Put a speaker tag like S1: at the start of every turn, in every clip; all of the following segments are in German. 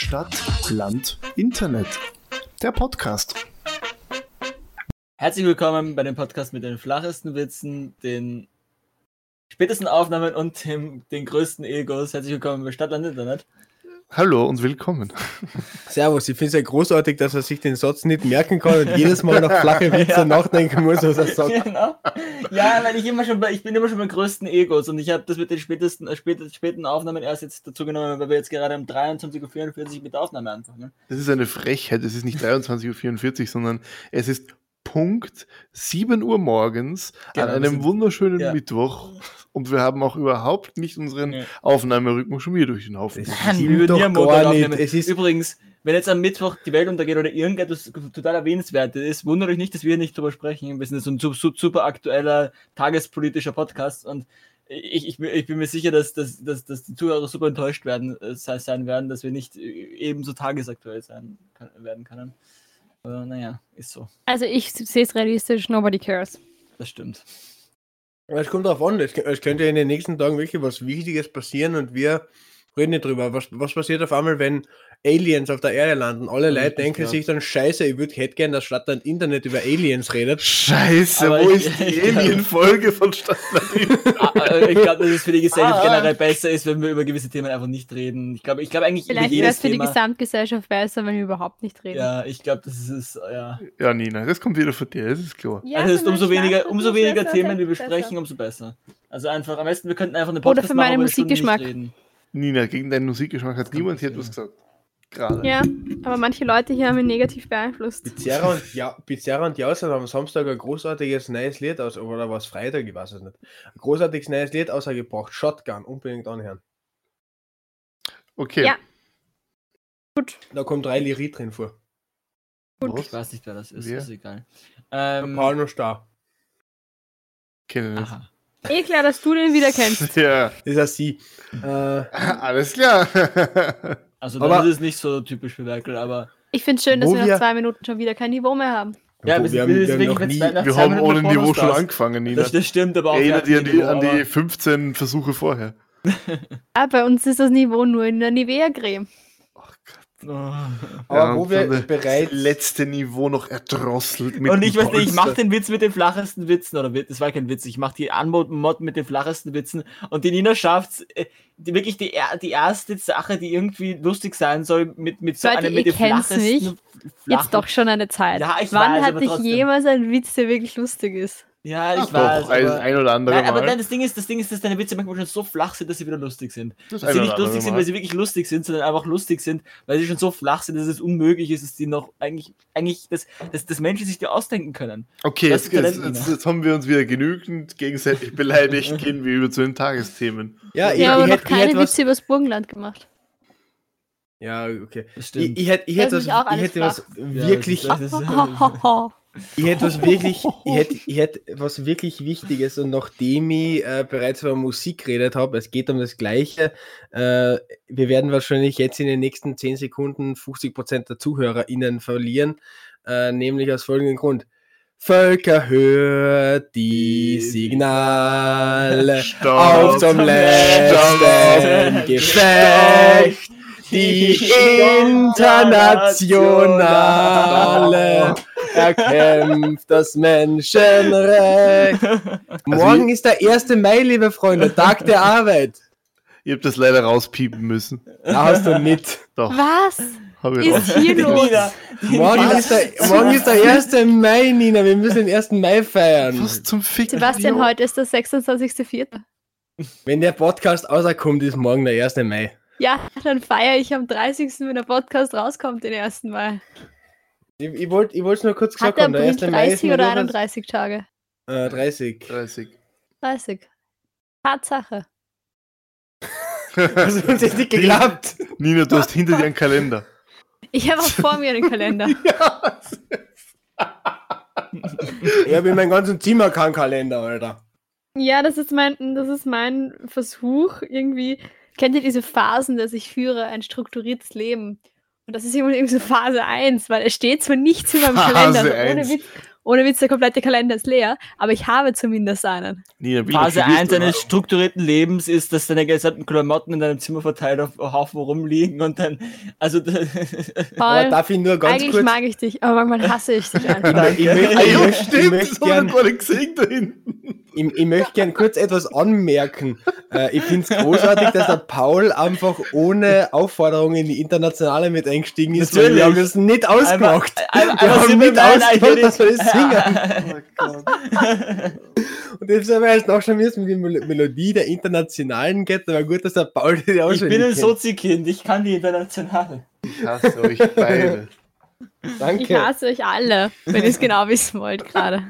S1: Stadt, Land, Internet. Der Podcast.
S2: Herzlich willkommen bei dem Podcast mit den flachesten Witzen, den spätesten Aufnahmen und dem, den größten Egos. Herzlich willkommen bei Stadtland Internet.
S1: Hallo und willkommen.
S3: Servus, ich finde es ja großartig, dass er sich den Satz nicht merken kann und jedes Mal noch flache Witze ja. nachdenken muss, was er sagt. Genau.
S2: Ja, weil ich immer schon bei, ich bin immer schon beim größten Egos und ich habe das mit den spätesten, äh, späten, späten Aufnahmen erst jetzt dazu genommen, weil wir jetzt gerade um 23.44 Uhr mit der Aufnahme anfangen.
S1: Das ist eine Frechheit, es ist nicht 23.44 Uhr, sondern es ist Punkt 7 Uhr morgens genau, an einem wunderschönen ja. Mittwoch und wir haben auch überhaupt nicht unseren ja. Aufnahmerhythmus schon wieder durch den Haufen.
S2: Das wir würden gar nicht. Es ist Übrigens, wenn jetzt am Mittwoch die Welt untergeht oder irgendetwas total erwähnenswertes ist, wundert euch nicht, dass wir nicht drüber sprechen. Wir sind so ein super aktueller tagespolitischer Podcast und ich, ich, ich, bin mir sicher, dass, dass, dass, dass die Zuhörer super enttäuscht werden, äh, sein werden, dass wir nicht ebenso tagesaktuell sein werden können. Aber naja, ist so.
S4: Also ich sehe es realistisch, nobody cares.
S2: Das stimmt.
S3: Es kommt darauf an, es, es könnte in den nächsten Tagen wirklich was Wichtiges passieren und wir reden nicht drüber. Was, was passiert auf einmal, wenn Aliens auf der Erde landen? Alle Leute denken sich dann, scheiße, ich würde hätte gern, dass Stadtland Internet über Aliens redet.
S1: Scheiße, Aber wo ich, ist die Alien-Folge von Stadtland Internet?
S2: Ah, äh, ich glaube, dass es für die Gesellschaft ah. generell besser ist, wenn wir über gewisse Themen einfach nicht reden. Ich glaube ich glaub eigentlich
S4: Vielleicht wäre es für die Gesamtgesellschaft besser, wenn wir überhaupt nicht reden.
S2: Ja, ich glaube, das ist, ja.
S1: Ja, Nina, das kommt wieder von dir, das ist klar.
S2: Ja, also, das ist umso weniger, umso weniger Themen wir besprechen, besser. umso besser. Also einfach, am besten, wir könnten einfach eine
S4: Podcast Oder für meinen Musikgeschmack.
S1: Nina, gegen deinen Musikgeschmack hat niemand hier etwas gesagt.
S4: Gerade. Ja, aber manche Leute hier haben mich negativ beeinflusst.
S3: Pizarra und, ja, Pizarra und Jausen haben am Samstag ein großartiges neues Lied aus, oder was Freitag, ich weiß es nicht. Ein großartiges neues Lied ausgebracht. Shotgun, unbedingt anhören.
S1: Okay. Ja.
S3: Gut. Da kommt drei Lyrit drin vor.
S2: Gut. Ich weiß nicht, wer das ist, wer? ist egal.
S3: Ähm, Paulo Star.
S1: Kennen wir
S4: Eh klar, dass du den wieder kennst.
S1: ja.
S3: Das ist ja sie.
S1: Äh, Alles klar.
S2: also das ist nicht so typisch für Werkel, aber.
S4: Ich finde es schön, dass wir nach zwei Minuten schon wieder kein Niveau mehr haben.
S1: Ja, wir, wir, haben, wir, haben, nie, wir haben ohne Niveau schon angefangen, Nina.
S2: Das, das stimmt, aber auch.
S1: Erinnert dir an die, an die 15 Versuche vorher.
S4: ah, bei uns ist das Niveau nur in der Nivea-Creme.
S1: Oh. Aber ja, wo wir bereits letzte Niveau noch erdrosselt
S2: mit Und ich weiß nicht, ich mache den Witz mit den flachesten Witzen oder das war kein Witz, ich mache die Anmod mit den flachesten Witzen und die Nina schafft äh, die, wirklich die, die erste Sache, die irgendwie lustig sein soll mit mit so
S4: einem mit dem flachesten. Flachen. Jetzt doch schon eine Zeit. Ja, ich Wann weiß, hatte ich jemals einen Witz, der wirklich lustig ist?
S2: Ja, ich Ach, weiß.
S1: Doch, aber, ein oder andere
S2: nein, aber nein, das Ding ist, das Ding ist, dass deine Witze manchmal schon so flach sind, dass sie wieder lustig sind. Das dass sie nicht lustig sind, weil sie wirklich lustig sind, sondern einfach lustig sind, weil sie schon so flach sind, dass es unmöglich ist, dass die noch eigentlich, eigentlich, dass, dass, dass Menschen sich die ausdenken können.
S1: Okay, jetzt, jetzt, jetzt, jetzt, haben wir uns wieder genügend gegenseitig beleidigt, gehen wir über zu den Tagesthemen.
S4: Ja, ich, ja aber ich, noch keine Witze übers Burgenland gemacht.
S3: Ja, okay. Ich, ich, hätte, ich hätte was, ich hätte was wirklich. Ja, das, das ist, Ich hätte was wirklich, ich hätte, ich hätte was wirklich Wichtiges und nachdem ich äh, bereits über Musik geredet habe, es geht um das Gleiche. Äh, wir werden wahrscheinlich jetzt in den nächsten 10 Sekunden 50% der ZuhörerInnen verlieren, äh, nämlich aus folgendem Grund. Völker hört die Signale Stopp. auf zum letzten Gefecht. Die internationale erkämpft das Menschenrecht. Morgen ist der 1. Mai, liebe Freunde, Tag der Arbeit.
S1: Ihr habt das leider rauspiepen müssen.
S3: Da hast du nicht.
S4: Doch. Was? ist hier los?
S3: Morgen ist, der, morgen ist der 1. Mai, Nina. Wir müssen den 1. Mai feiern.
S1: Was zum Fick?
S4: Sebastian, heute ist der 26.04.
S3: Wenn der Podcast außerkommt, ist morgen der 1. Mai.
S4: Ja, dann feiere ich am 30. wenn der Podcast rauskommt, den 1. Mai.
S3: Ich, ich wollte es nur kurz
S4: gesagt haben. Der 1. 30 oder 31 Tage?
S3: Äh, 30.
S1: 30.
S4: 30. Tatsache.
S3: Hast du uns jetzt nicht geklappt?
S1: Nina, du hast hinter dir einen Kalender.
S4: Ich habe auch vor mir einen Kalender. ja.
S3: ich habe in meinem ganzen Zimmer keinen Kalender, Alter.
S4: Ja, das ist mein, das ist mein Versuch, irgendwie. Kennt ihr diese Phasen, dass ich führe ein strukturiertes Leben? Und das ist irgendwie so Phase 1, weil es steht zwar nichts in meinem Phase Kalender. Also ohne Witz, Ohne Witz, der komplette Kalender ist leer, aber ich habe zumindest einen.
S2: Nee, Phase 1 deines strukturierten Lebens ist, dass deine gesamten Klamotten in deinem Zimmer verteilt auf Haufen rumliegen und dann, also.
S4: Paul, aber darf ich nur ganz eigentlich kurz... mag ich dich, aber manchmal hasse ich dich einfach. ich, möchte,
S3: ich, ich, möchte, ich, möchte gern, ich, ich möchte gerne kurz etwas anmerken. Äh, ich finde es großartig, dass der Paul einfach ohne Aufforderung in die Internationale mit eingestiegen ist, weil wir haben das nicht ausgemacht. Einmal, einmal, wir haben nicht ausgemacht, dass wir das singen. Oh Und jetzt haben wir erst noch schon müssen mit der Melodie der Internationalen geht, aber gut, dass der Paul
S2: die auch Ich bin ein Sozi-Kind, ich kann die Internationalen.
S1: Ich hasse euch beide.
S4: Danke. Ich hasse euch alle, wenn ihr es genau wissen wollt gerade.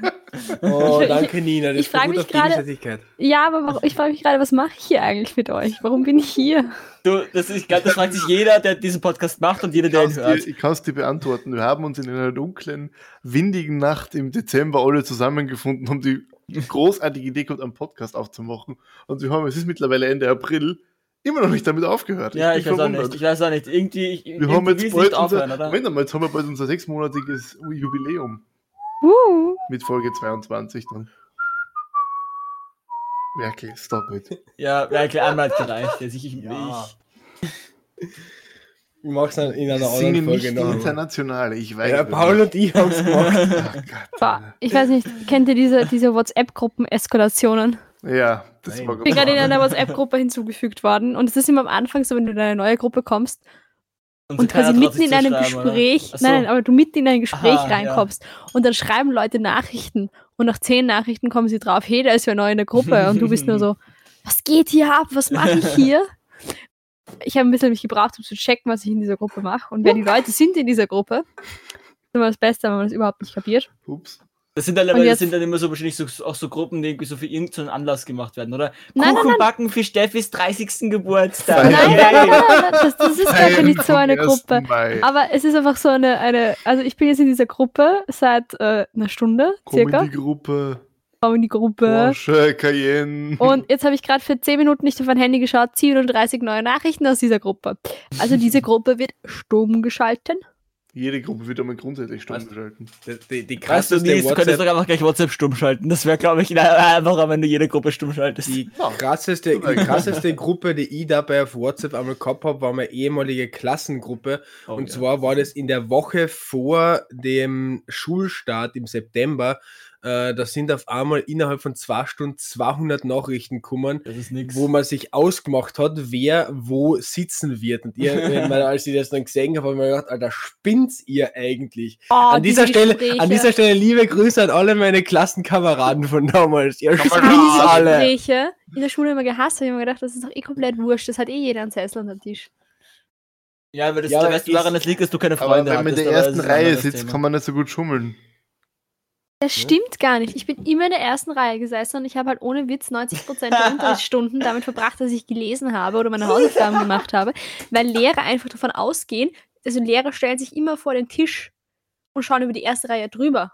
S3: Oh, danke Nina,
S4: das ich ist mich grade, Ja, aber ich frage mich gerade, was mache ich hier eigentlich mit euch? Warum bin ich hier?
S2: Du, das, ist, das fragt sich jeder, der diesen Podcast macht und jeder, der ihn hört.
S1: Dir, ich kann es dir beantworten. Wir haben uns in einer dunklen, windigen Nacht im Dezember alle zusammengefunden, um die großartige Idee gehabt, einen Podcast aufzumachen. Und wir haben, es ist mittlerweile Ende April immer noch nicht damit aufgehört.
S2: Ja, ich, ich weiß auch nicht. Ich weiß auch nicht. Irgendwie, ich,
S1: wir irgendwie haben jetzt bald aufhören, unser, Moment mal, jetzt haben wir bald unser sechsmonatiges Jubiläum. Uh. Mit Folge 22 dann. Merkel, stop it.
S2: Ja, Merkel einmal gereicht. Also ich, ich, ja.
S3: ich, ich mach's dann in einer anderen Folge
S1: noch. international, ich weiß.
S3: Ja, Paul und ich haben's gemacht.
S4: Ach, ich weiß nicht, kennt ihr diese, diese WhatsApp-Gruppen-Eskalationen?
S1: Ja, das
S4: war Ich bin gerade in einer WhatsApp-Gruppe hinzugefügt worden und es ist immer am Anfang so, wenn du in eine neue Gruppe kommst und, und quasi mitten in einem Gespräch, so. nein, aber du mitten in ein Gespräch Aha, reinkommst ja. und dann schreiben Leute Nachrichten und nach zehn Nachrichten kommen sie drauf, hey, da ist ja neu in der Gruppe und du bist nur so, was geht hier ab, was mache ich hier? Ich habe ein bisschen mich gebraucht, um zu checken, was ich in dieser Gruppe mache und wer die Leute sind in dieser Gruppe. Das ist immer das Beste, wenn man das überhaupt nicht kapiert. Ups.
S2: Das sind dann, das sind dann immer so wahrscheinlich so, auch so Gruppen, die irgendwie so für irgendeinen Anlass gemacht werden, oder? Nein, Kuchen nein, backen für Steffis 30. Geburtstag. Nein, nein, nein, nein, nein
S4: das, das ist gar nicht so eine Gruppe. Mai. Aber es ist einfach so eine, eine, also ich bin jetzt in dieser Gruppe seit äh, einer Stunde circa.
S1: Comedy-Gruppe.
S4: Comedy-Gruppe.
S1: Porsche, Cayenne.
S4: Und jetzt habe ich gerade für 10 Minuten nicht auf mein Handy geschaut, 37 neue Nachrichten aus dieser Gruppe. Also diese Gruppe wird stumm geschalten.
S1: Jede Gruppe wird einmal grundsätzlich stumm weißt, schalten.
S2: Die, die, krasseste weißt du, du könntest doch einfach gleich WhatsApp stumm schalten. Das wäre, glaube ich, einfacher, wenn du jede Gruppe stumm schaltest.
S3: Die krasseste, die krasseste Gruppe, die ich dabei auf WhatsApp einmal gehabt habe, war meine ehemalige Klassengruppe. Oh, und ja. zwar war das in der Woche vor dem Schulstart im September. Äh, da sind auf einmal innerhalb von zwei Stunden 200 Nachrichten gekommen, wo man sich ausgemacht hat, wer wo sitzen wird. Und ihr, als ich das dann gesehen habe, habe ich mir gedacht, Alter, spinnt's ihr eigentlich? Oh, an, dieser Stelle, an dieser Stelle liebe Grüße an alle meine Klassenkameraden von damals. Ihr spinnt's
S4: alle. Gespräche in der Schule immer gehasst, habe ich mir gedacht, das ist doch eh komplett wurscht, das hat eh jeder einen Sessel unter Tisch.
S2: Ja, weil das ja, der Rest daran liegt, dass du keine Freunde
S1: hast. Wenn man in der ersten Reihe sitzt, kann man nicht so gut schummeln.
S4: Das stimmt gar nicht. Ich bin immer in der ersten Reihe gesessen und ich habe halt ohne Witz 90% der Unterrichtsstunden damit verbracht, dass ich gelesen habe oder meine Hausaufgaben gemacht habe, weil Lehrer einfach davon ausgehen, also Lehrer stellen sich immer vor den Tisch und schauen über die erste Reihe drüber.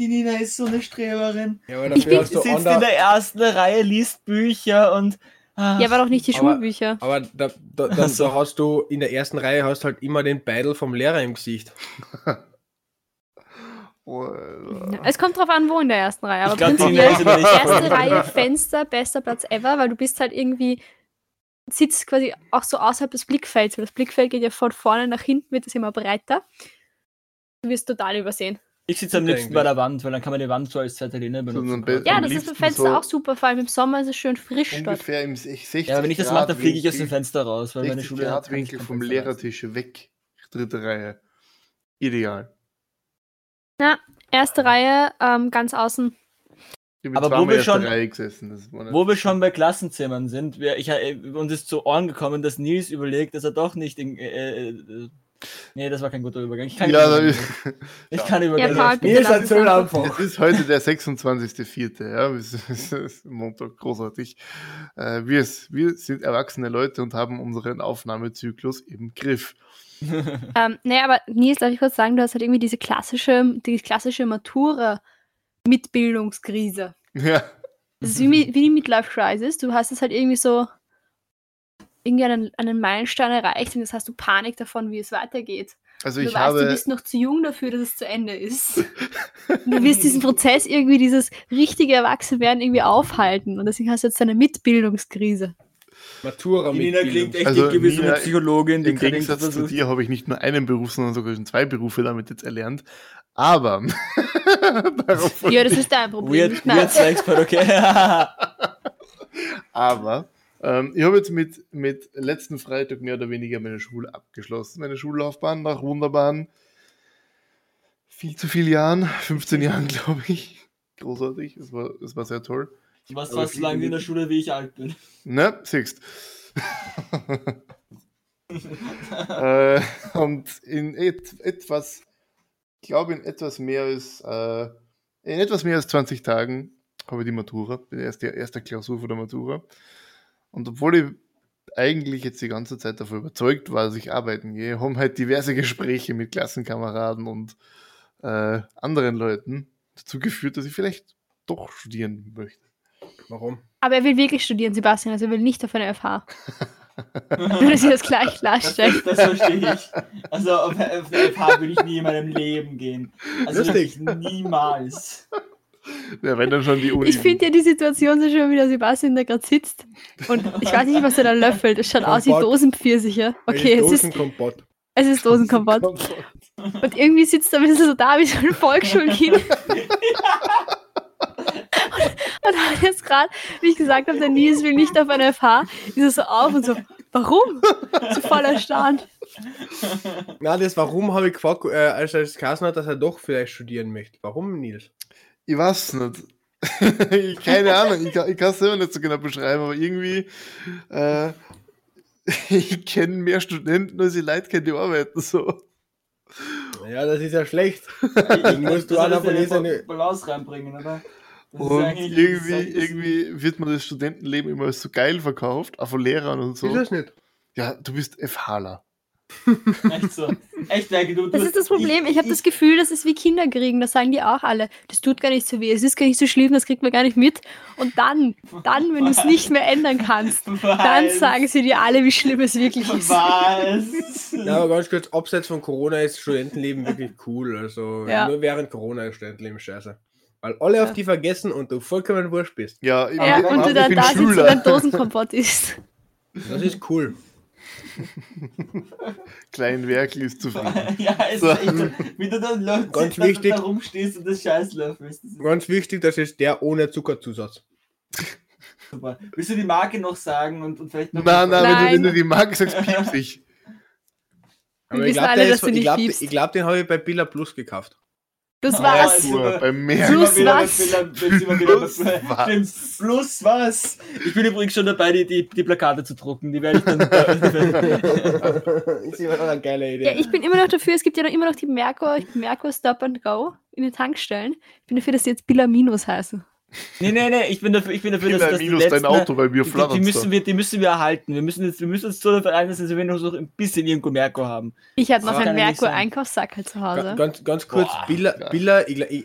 S2: Die Nina ist so eine Streberin. Ja, ich bin, sitzt in der ersten Reihe, liest Bücher und.
S4: Ach. Ja, aber doch nicht die aber, Schulbücher.
S3: Aber da, da, da, so. da hast du in der ersten Reihe hast halt immer den Beidel vom Lehrer im Gesicht.
S4: Es kommt drauf an, wo in der ersten Reihe. Aber glaub, prinzipiell erste Reihe Fenster, bester Platz ever, weil du bist halt irgendwie, sitzt quasi auch so außerhalb des Blickfelds, weil das Blickfeld geht ja von vorne nach hinten, wird es immer breiter. Du wirst total übersehen.
S2: Ich sitze am liebsten bei der Wand, weil dann kann man die Wand so als Zetteline benutzen.
S4: So ja, das ist beim Fenster so auch super, vor allem im Sommer ist es schön frisch
S1: ungefähr dort. Im 60
S2: ja, wenn ich das mache, dann fliege ich aus dem Fenster raus, weil meine Schule
S1: hat Winkel vom Lehrertisch weg, dritte Reihe. Ideal.
S4: Na, erste Reihe, ähm, ganz außen.
S2: Aber wo wir, schon, wo wir schon bei Klassenzimmern sind, wir, ich, äh, uns ist zu Ohren gekommen, dass Nils überlegt, dass er doch nicht in, äh, äh, Nee, das war kein guter Übergang. Ich kann ja,
S1: ich,
S2: ich kann Übergang.
S1: Ja, Nils erzähl einfach. Es ist heute der 26.04. Ja, es ist Montag, großartig. Äh, wir, wir sind erwachsene Leute und haben unseren Aufnahmezyklus im Griff.
S4: ähm, nee, aber Nils, darf ich kurz sagen, du hast halt irgendwie diese klassische, die klassische Matura-Mitbildungskrise.
S1: Ja.
S4: Das ist wie, wie die Midlife Crisis. Du hast es halt irgendwie so irgendwie einen, einen Meilenstein erreicht und jetzt hast du Panik davon, wie es weitergeht.
S1: Also ich
S4: du
S1: habe...
S4: weißt, du bist noch zu jung dafür, dass es zu Ende ist. du wirst diesen Prozess irgendwie, dieses richtige Erwachsenwerden irgendwie aufhalten. Und deswegen hast du jetzt eine Mitbildungskrise.
S3: Matura
S2: Nina klingt echt also, wie so eine Psychologin.
S1: Im Gegensatz zu dir habe ich nicht nur einen Beruf, sondern sogar schon zwei Berufe damit jetzt erlernt. Aber
S4: ja, das ist dein Problem.
S2: Weird, weird Expert, okay.
S1: Aber ähm, ich habe jetzt mit, mit letzten Freitag mehr oder weniger meine Schule abgeschlossen. Meine Schullaufbahn nach wunderbaren viel zu vielen Jahren, 15 Jahren, glaube ich. Großartig, es war, es war sehr toll.
S2: Du warst fast so lange in der Schule, wie ich alt bin.
S1: Ne, siehst. äh, und in et, etwas, ich glaube in etwas mehr als äh, in etwas mehr als 20 Tagen habe ich die Matura, bin erst die erste Klausur von der Matura. Und obwohl ich eigentlich jetzt die ganze Zeit davon überzeugt war, dass ich arbeiten gehe, haben halt diverse Gespräche mit Klassenkameraden und äh, anderen Leuten dazu geführt, dass ich vielleicht doch studieren möchte.
S3: Warum?
S4: Aber er will wirklich studieren, Sebastian, also er will nicht auf eine FH. Würde sie das gleich klarstellen.
S2: Das, das, verstehe ich. Also auf eine FH würde ich nie in meinem Leben gehen. Also wirklich niemals.
S1: Ja, wenn dann schon die Uni.
S4: Ich finde ja die Situation so schön, wie der Sebastian da gerade sitzt. Und ich weiß nicht, was er da löffelt. Es schaut Kompott. aus wie Dosenpfirsiche. Okay, es ist. Es ist Dosenkompott. Und irgendwie sitzt er ein bisschen so da wie so ein Volksschulkind. Und hat jetzt gerade, wie ich gesagt habe, der Nils will nicht auf eine FH, ist er so auf und so, warum? So voll erstaunt.
S3: Na, das Warum habe ich gefragt, äh, als er das Kassen hat, dass er doch vielleicht studieren möchte. Warum, Nils?
S1: Ich weiß nicht. Keine Ahnung, ich, ich kann es selber nicht so genau beschreiben, aber irgendwie, äh, ich kenne mehr Studenten, als ich Leute kenne, die arbeiten so.
S3: Ja, das ist ja schlecht. Ich muss du einer von
S2: eine Balance reinbringen, oder?
S1: Und irgendwie, irgendwie wird man das Studentenleben immer so geil verkauft, auch von Lehrern und so.
S3: Ist das nicht?
S1: Ja, du bist FHler.
S2: Echt so. Echt, Werke, du,
S4: Das ist das Problem. Ich, ich habe das Gefühl, das ist wie Kinder kriegen. Das sagen die auch alle. Das tut gar nicht so weh. Es ist gar nicht so schlimm, das kriegt man gar nicht mit. Und dann, dann, wenn du es nicht mehr ändern kannst, Was? dann sagen sie dir alle, wie schlimm es wirklich ist.
S2: Was?
S3: Ja, aber ganz kurz, abseits von Corona ist Studentenleben wirklich cool. Also ja. nur während Corona ist Studentenleben scheiße. Weil alle auf die vergessen und du vollkommen wurscht bist.
S1: Ja,
S4: ich, ja und du dann da sitzt und ein Dosenkompott isst.
S3: Das ist cool.
S1: Klein Werkel ist zufrieden.
S2: ja, es so. ist echt, wie du dann Leute
S3: ganz sitzt, wichtig,
S2: da rumstehst und das Scheiß löffelst.
S3: Ganz wichtig, das ist der ohne Zuckerzusatz.
S2: Super. Willst du die Marke noch sagen und, und vielleicht noch.
S1: Nein, nein, wenn du, wenn du die Marke sagst, piepst ich.
S3: Aber ich glaube, glaub, glaub, den habe ich bei Billa Plus gekauft.
S4: Plus was?
S1: Ja, bei mehr.
S4: Plus was?
S2: Plus was? Plus was? Ich bin übrigens schon dabei, die, die, die Plakate zu drucken. Die werde ich dann.
S3: ist immer noch eine geile Idee.
S4: Ja, ich bin immer noch dafür, es gibt ja noch immer noch die Merkur, Merkur Stop and Go in den Tankstellen. Ich bin dafür, dass sie jetzt Billa Minus heißen.
S2: Nee, nee, nee, ich bin dafür, ich bin dafür dass, dass
S1: minus letzten, dein Auto, weil wir
S2: die, die, müssen wir, die müssen wir erhalten. Wir müssen, jetzt, wir müssen uns so dafür einsetzen, dass wir noch so ein bisschen irgendwo Merkur haben.
S4: Ich habe noch einen Merkur-Einkaufssackel zu Hause.
S3: Ganz, ganz kurz, Boah, Billa, Billa,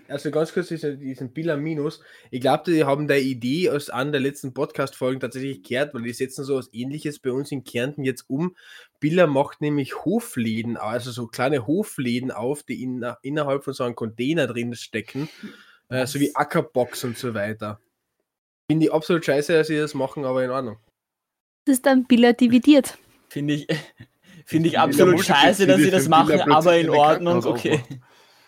S3: also ganz kurz diesen, diesen Billa Minus. Ich glaube, die haben der Idee aus einer der letzten Podcast-Folgen tatsächlich gekehrt, weil die setzen so was ähnliches bei uns in Kärnten jetzt um. Billa macht nämlich Hofläden, also so kleine Hofläden auf, die in, innerhalb von so einem Container drin stecken äh, so wie Ackerbox und so weiter. Finde ich absolut scheiße, dass sie das machen, aber in Ordnung.
S4: Das ist dann Billa dividiert.
S2: Finde ich, find ich absolut scheiße, dass sie das machen, aber in Ordnung, okay.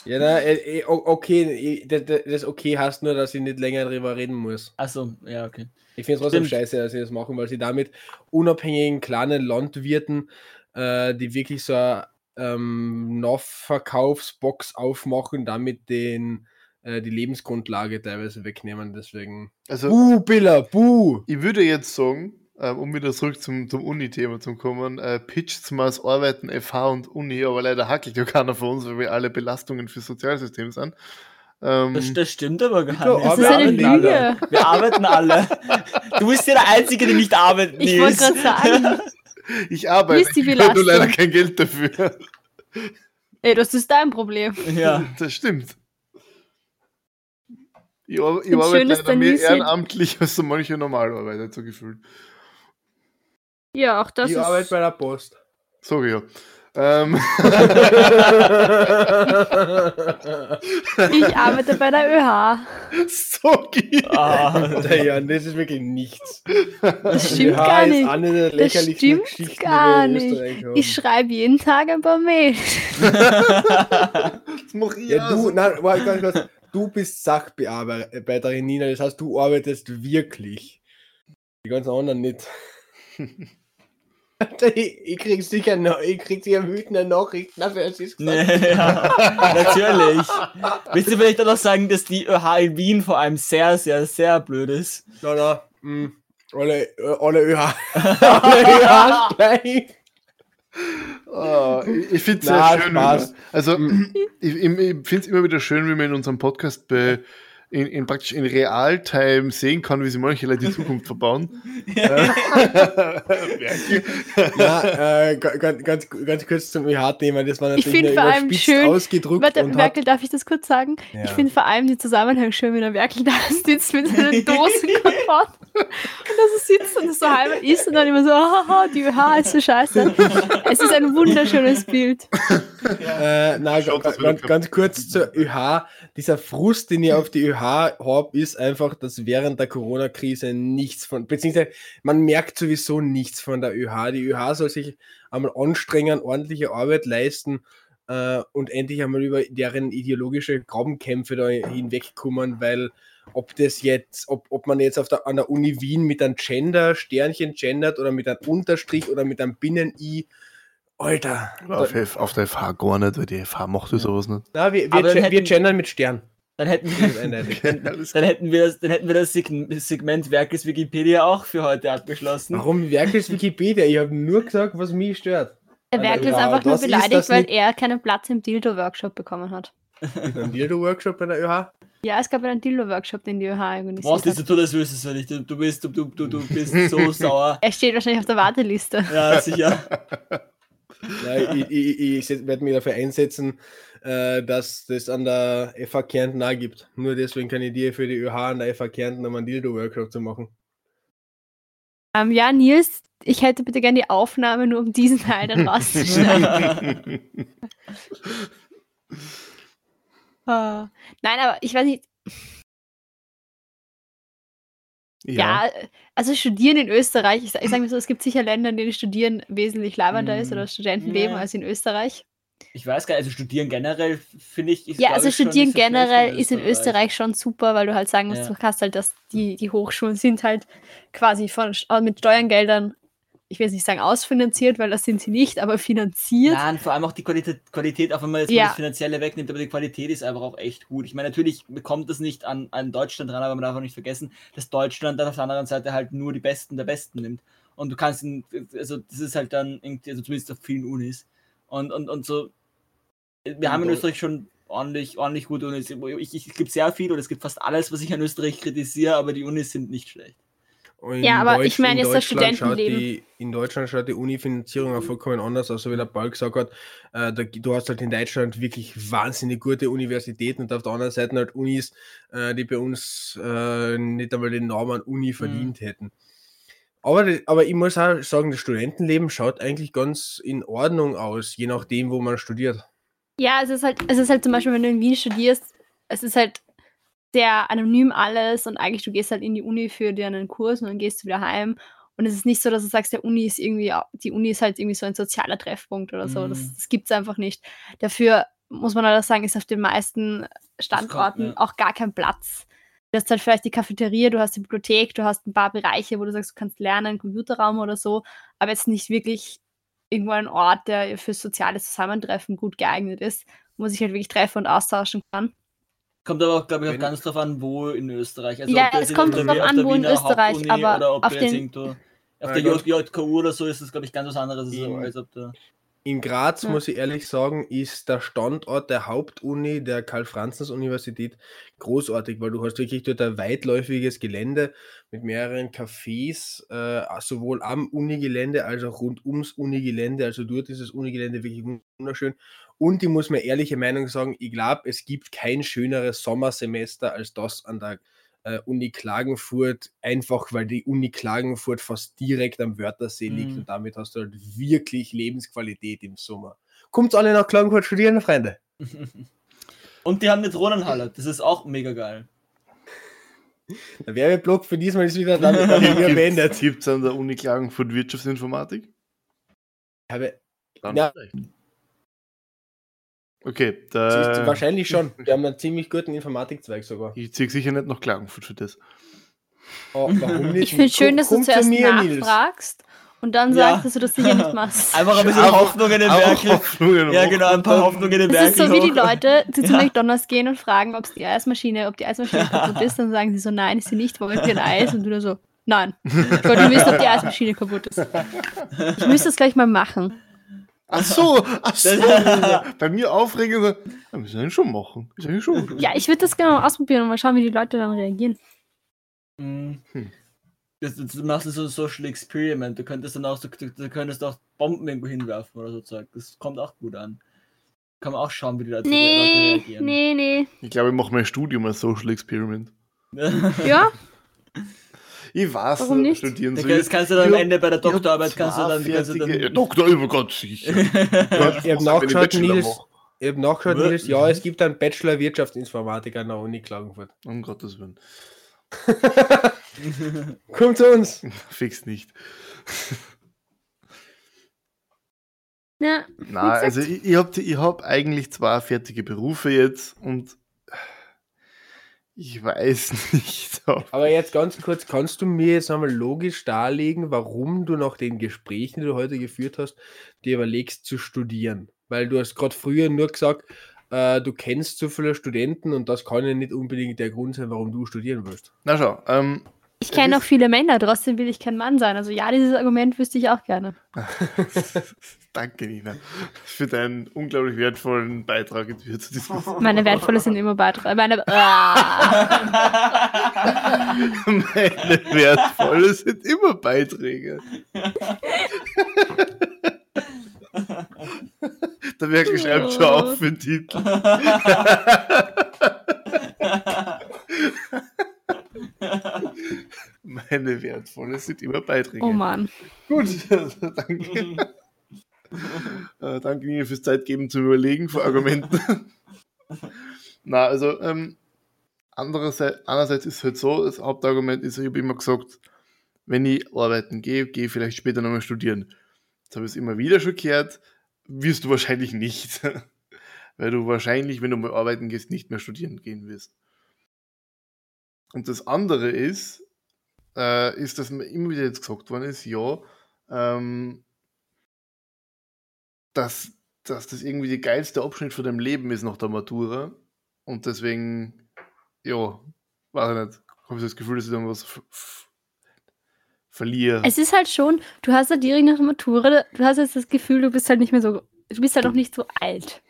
S3: Ja, na, äh, äh, okay, das okay heißt nur, dass ich nicht länger darüber reden muss.
S2: Achso, ja, okay.
S3: Ich finde es trotzdem scheiße, dass sie das machen, weil sie damit unabhängigen kleinen Landwirten, äh, die wirklich so eine ähm, Nachverkaufsbox aufmachen, damit den äh, die Lebensgrundlage teilweise wegnehmen. Deswegen.
S1: Also,
S3: buh, Billa, buh!
S1: Ich würde jetzt sagen, ähm, um wieder zurück zum, zum Uni-Thema zu kommen, äh, pitcht mal das Arbeiten FH und Uni, aber leider hackelt ja keiner von uns, weil wir alle Belastungen fürs Sozialsystem sind.
S2: Ähm, das, das, stimmt aber gar
S4: nicht. Das ist eine Lüge.
S2: Wir arbeiten alle. Du bist ja der Einzige, der nicht arbeitet.
S4: Ich wollte gerade sagen.
S1: Ich arbeite, ich habe nur leider kein Geld dafür.
S4: Ey, das ist dein Problem.
S1: Ja. Das stimmt. Ich, ich arbeite leider mehr ehrenamtlich als so manche Normalarbeiter so gefühlt.
S4: Ja, auch das
S3: ich
S4: ist...
S3: arbeite bei der Post.
S1: So, ja. Ähm.
S4: ich arbeite bei der ÖH.
S3: Sogi. Ah, Jan, das ist wirklich nichts.
S4: Das stimmt gar nicht. das stimmt gar nicht. Ich schreibe jeden Tag ein paar Mails.
S3: das mache ich ja, du, nein, warte, ganz kurz. Du bist Sachbearbeiterin, Nina, das heißt, du arbeitest wirklich. Die ganzen anderen nicht. Ich, ich krieg sicher noch, ich krieg sicher wütende Nachrichten dafür, es ist
S2: ja, Natürlich. Willst du vielleicht auch noch sagen, dass die ÖH in Wien vor allem sehr, sehr, sehr blöd ist?
S3: Ja, na, mh, alle, alle ÖH. alle ÖH gleich.
S1: Oh, ich finde es sehr schön. Also, ich, ich finde es immer wieder schön, wie wir in unserem Podcast bei in, in, praktisch in Realtime sehen kann, wie sie manche Leute die Zukunft verbauen. ja,
S3: äh, ganz, ganz, ganz kurz zum EH-Thema, das war natürlich
S4: ich vor allem schön, ausgedruckt. Warte, Merkel, hat, darf ich das kurz sagen? Ja. Ich finde vor allem den Zusammenhang schön, wenn der Merkel da sitzt mit seinen Dosen kaputt und da so sitzt und das so halb isst und dann immer so, haha, die ÖH ist so scheiße. es ist ein wunderschönes Bild.
S3: Ja. Äh, nein, ganz, ganz kurz zur ÖH. Dieser Frust, den ihr auf die ÖH habe, ist einfach, dass während der Corona-Krise nichts von, beziehungsweise man merkt sowieso nichts von der ÖH. Die ÖH soll sich einmal anstrengen, ordentliche Arbeit leisten äh, und endlich einmal über deren ideologische Grabenkämpfe da hinwegkommen, weil ob das jetzt, ob, ob man jetzt auf der, an der Uni Wien mit einem Gender, Sternchen gendert oder mit einem Unterstrich oder mit einem Binnen-I, Alter.
S1: Auf, auf der FH gar nicht, weil die FH mochte sowas nicht.
S3: Na, wir, wir, wir gendern mit Stern.
S2: Dann hätten, wir, dann, hätten wir das, dann hätten wir das Segment Werkes Wikipedia auch für heute abgeschlossen.
S3: Warum Werkes Wikipedia? Ich habe nur gesagt, was mich stört.
S4: Der Werkel ist einfach nur beleidigt, weil er keinen Platz im Dildo-Workshop bekommen hat.
S3: Ein Dildo-Workshop bei der ÖH?
S4: Ja, es gab einen Dildo-Workshop, den die ÖH
S2: organisiert Was, das du das wüsstest, wenn ich, du, du bist, du, du, du bist so sauer.
S4: Er steht wahrscheinlich auf der Warteliste.
S2: Ja, sicher.
S3: ja, ich, ich, ich werde mich dafür einsetzen, äh, dass das an der FH Kärnten auch gibt. Nur deswegen kann ich dir für die ÖH an der FH Kärnten um einen Dildo-Workshop zu machen.
S4: Um, ähm, ja, Nils, ich hätte bitte gerne die Aufnahme, nur um diesen Teil dann rauszuschneiden. uh, nein, aber ich weiß nicht. Ja. ja. also studieren in Österreich, ich, sage mal so, es gibt sicher Länder, in denen Studieren wesentlich leibender mm. ist oder Studentenleben ja. als in Österreich.
S2: Ich weiß gar nicht, also studieren generell finde ich.
S4: Ist, ja, also studieren so generell ist in Österreich schon super, weil du halt sagen musst, ja. du hast halt, dass die, die Hochschulen sind halt quasi von, mit Steuergeldern, ich will jetzt nicht sagen ausfinanziert, weil das sind sie nicht, aber finanziert.
S2: Ja, und vor allem auch die Qualität, Qualität auch wenn man jetzt ja. das Finanzielle wegnimmt, aber die Qualität ist einfach auch echt gut. Ich meine, natürlich bekommt das nicht an, an Deutschland dran, aber man darf auch nicht vergessen, dass Deutschland dann auf der anderen Seite halt nur die Besten der Besten nimmt. Und du kannst, also das ist halt dann irgendwie, also zumindest auf vielen Unis, und, und, und so, wir haben in Österreich schon ordentlich, ordentlich gute Unis. Ich, ich, es gibt sehr viel und es gibt fast alles, was ich an Österreich kritisiere, aber die Unis sind nicht schlecht.
S4: In ja, aber Deutsch, ich meine jetzt das Studentenleben.
S3: Die, in Deutschland schaut die Uni-Finanzierung auch vollkommen anders aus, wie der Paul gesagt hat. Äh, da, du hast halt in Deutschland wirklich wahnsinnig gute Universitäten und auf der anderen Seite halt Unis, äh, die bei uns äh, nicht einmal den Namen an Uni verdient mhm. hätten. Aber, aber ich muss auch sagen, das Studentenleben schaut eigentlich ganz in Ordnung aus, je nachdem, wo man studiert.
S4: Ja, es ist halt, es ist halt zum Beispiel, wenn du in Wien studierst, es ist halt sehr anonym alles und eigentlich du gehst halt in die Uni für deinen Kurs und dann gehst du wieder heim. Und es ist nicht so, dass du sagst, der Uni ist irgendwie, die Uni ist halt irgendwie so ein sozialer Treffpunkt oder so. Mhm. Das, das gibt es einfach nicht. Dafür muss man halt sagen, ist auf den meisten Standorten kommt, ja. auch gar kein Platz. Du hast halt vielleicht die Cafeteria, du hast die Bibliothek, du hast ein paar Bereiche, wo du sagst, du kannst lernen, einen Computerraum oder so, aber jetzt nicht wirklich irgendwo ein Ort, der für soziales Zusammentreffen gut geeignet ist, wo man sich halt wirklich treffen und austauschen kann.
S2: Kommt aber auch, glaube ich, auch ganz drauf an, wo in Österreich.
S4: Also ja, es kommt drauf an, wo in Österreich, aber auf, den,
S2: auf der JKU oder so ist das, glaube ich, ganz was anderes, als ob da.
S3: In Graz, ja. muss ich ehrlich sagen, ist der Standort der Hauptuni der Karl-Franzens-Universität großartig, weil du hast wirklich dort ein weitläufiges Gelände mit mehreren Cafés, äh, sowohl am Unigelände als auch rund ums Unigelände. Also dort ist das Unigelände wirklich wunderschön. Und ich muss mir ehrliche Meinung sagen, ich glaube, es gibt kein schöneres Sommersemester als das an der äh, Uni Klagenfurt, einfach weil die Uni Klagenfurt fast direkt am Wörthersee liegt mhm. und damit hast du halt wirklich Lebensqualität im Sommer. Kommt alle nach Klagenfurt studieren, Freunde.
S2: und die haben eine Drohnenhalle, das ist auch mega geil.
S3: Der Werbeblock für diesmal ist wieder wieder
S1: beendet. Gibt es an der Uni Klagenfurt Wirtschaftsinformatik?
S3: Ich habe. Ja.
S1: Okay,
S3: da. Wahrscheinlich schon. Wir haben einen ziemlich guten Informatikzweig sogar.
S1: Ich ziehe sicher nicht nach Klagenfurt für das.
S4: Oh, ich finde es schön, dass du zuerst mir, nachfragst und dann ja. sagst, dass du das sicher nicht machst.
S2: Einfach ein bisschen Hoffnung in den Werken. Ja, genau, ein paar Hoffnungen in den Werken.
S4: Das ist so wie die Leute, die zu McDonalds gehen und fragen, ob die Eismaschine, ob die Eismaschine kaputt ist, dann sagen sie so, nein, ist sie nicht, wollen wir ein Eis? Und du da so, nein. Ich wollte wissen, ob die Eismaschine kaputt ist. Ich müsste das gleich mal machen.
S1: Ach so, ach so. Bei mir aufregen, so, ja, müssen wir schon machen. Wir schon machen.
S4: Ja, ich würde das gerne mal ausprobieren und mal schauen, wie die Leute dann reagieren.
S2: Mhm. Hm. Das, das, du machst so ein Social Experiment. Du könntest dann auch so, du, du könntest auch Bomben irgendwo hinwerfen oder so Zeug. Das kommt auch gut an. Kann man auch schauen, wie die Leute,
S4: nee, Leute reagieren. Nee, nee.
S1: Ich glaube, ich mache mein Studium als Social Experiment.
S4: ja.
S1: Ich weiß, Warum
S2: nicht? studieren soll. Das kannst du dann am Ende bei der Doktorarbeit kannst du dann, kannst du dann
S1: ja, Doktor über Gott sicher.
S3: ich habe nachgeschaut, Nils. Ich habe nachgeschaut, Nils. Ja, es gibt einen Bachelor Wirtschaftsinformatik an der Uni Klagenfurt.
S1: Um Gottes Willen.
S3: Kommt zu uns.
S1: Fix nicht.
S4: Ja,
S1: Na, also ich, ich habe hab eigentlich zwei fertige Berufe jetzt und ich weiß nicht.
S3: Aber jetzt ganz kurz, kannst du mir jetzt einmal logisch darlegen, warum du nach den Gesprächen, die du heute geführt hast, dir überlegst zu studieren? Weil du hast gerade früher nur gesagt, äh, du kennst so viele Studenten und das kann ja nicht unbedingt der Grund sein, warum du studieren willst.
S1: Na schau, ähm,
S4: ich kenne auch viele Männer, trotzdem will ich kein Mann sein. Also ja, dieses Argument wüsste ich auch gerne.
S1: Danke, Nina, für deinen unglaublich wertvollen Beitrag zu
S4: diesem Meine wertvolle sind immer Beiträge. Meine,
S1: Meine wertvolle sind immer Beiträge. Der Merkel schreibt schon auf für den Titel. Meine wertvolle sind immer Beiträge.
S4: Oh Mann.
S1: Gut, danke. äh, danke Ihnen fürs Zeitgeben zu überlegen für Argumenten. Na, also, ähm, andererseits, einerseits ist es halt so, das Hauptargument ist, ich habe immer gesagt, wenn ich arbeiten gehe, gehe ich vielleicht später nochmal studieren. Jetzt habe ich es immer wieder schon gehört, wirst du wahrscheinlich nicht. Weil du wahrscheinlich, wenn du mal arbeiten gehst, nicht mehr studieren gehen wirst. Und das andere ist, äh, ist, dass mir immer wieder jetzt gesagt worden ist, ja, ähm, dass, dass das irgendwie die geilste Abschnitt von deinem Leben ist nach der Matura. Und deswegen, ja, weiß ich nicht, habe ich das Gefühl, dass ich dann was verliere.
S4: Es ist halt schon, du hast ja direkt nach der Matura, du hast jetzt das Gefühl, du bist halt nicht mehr so, du bist halt noch nicht so alt.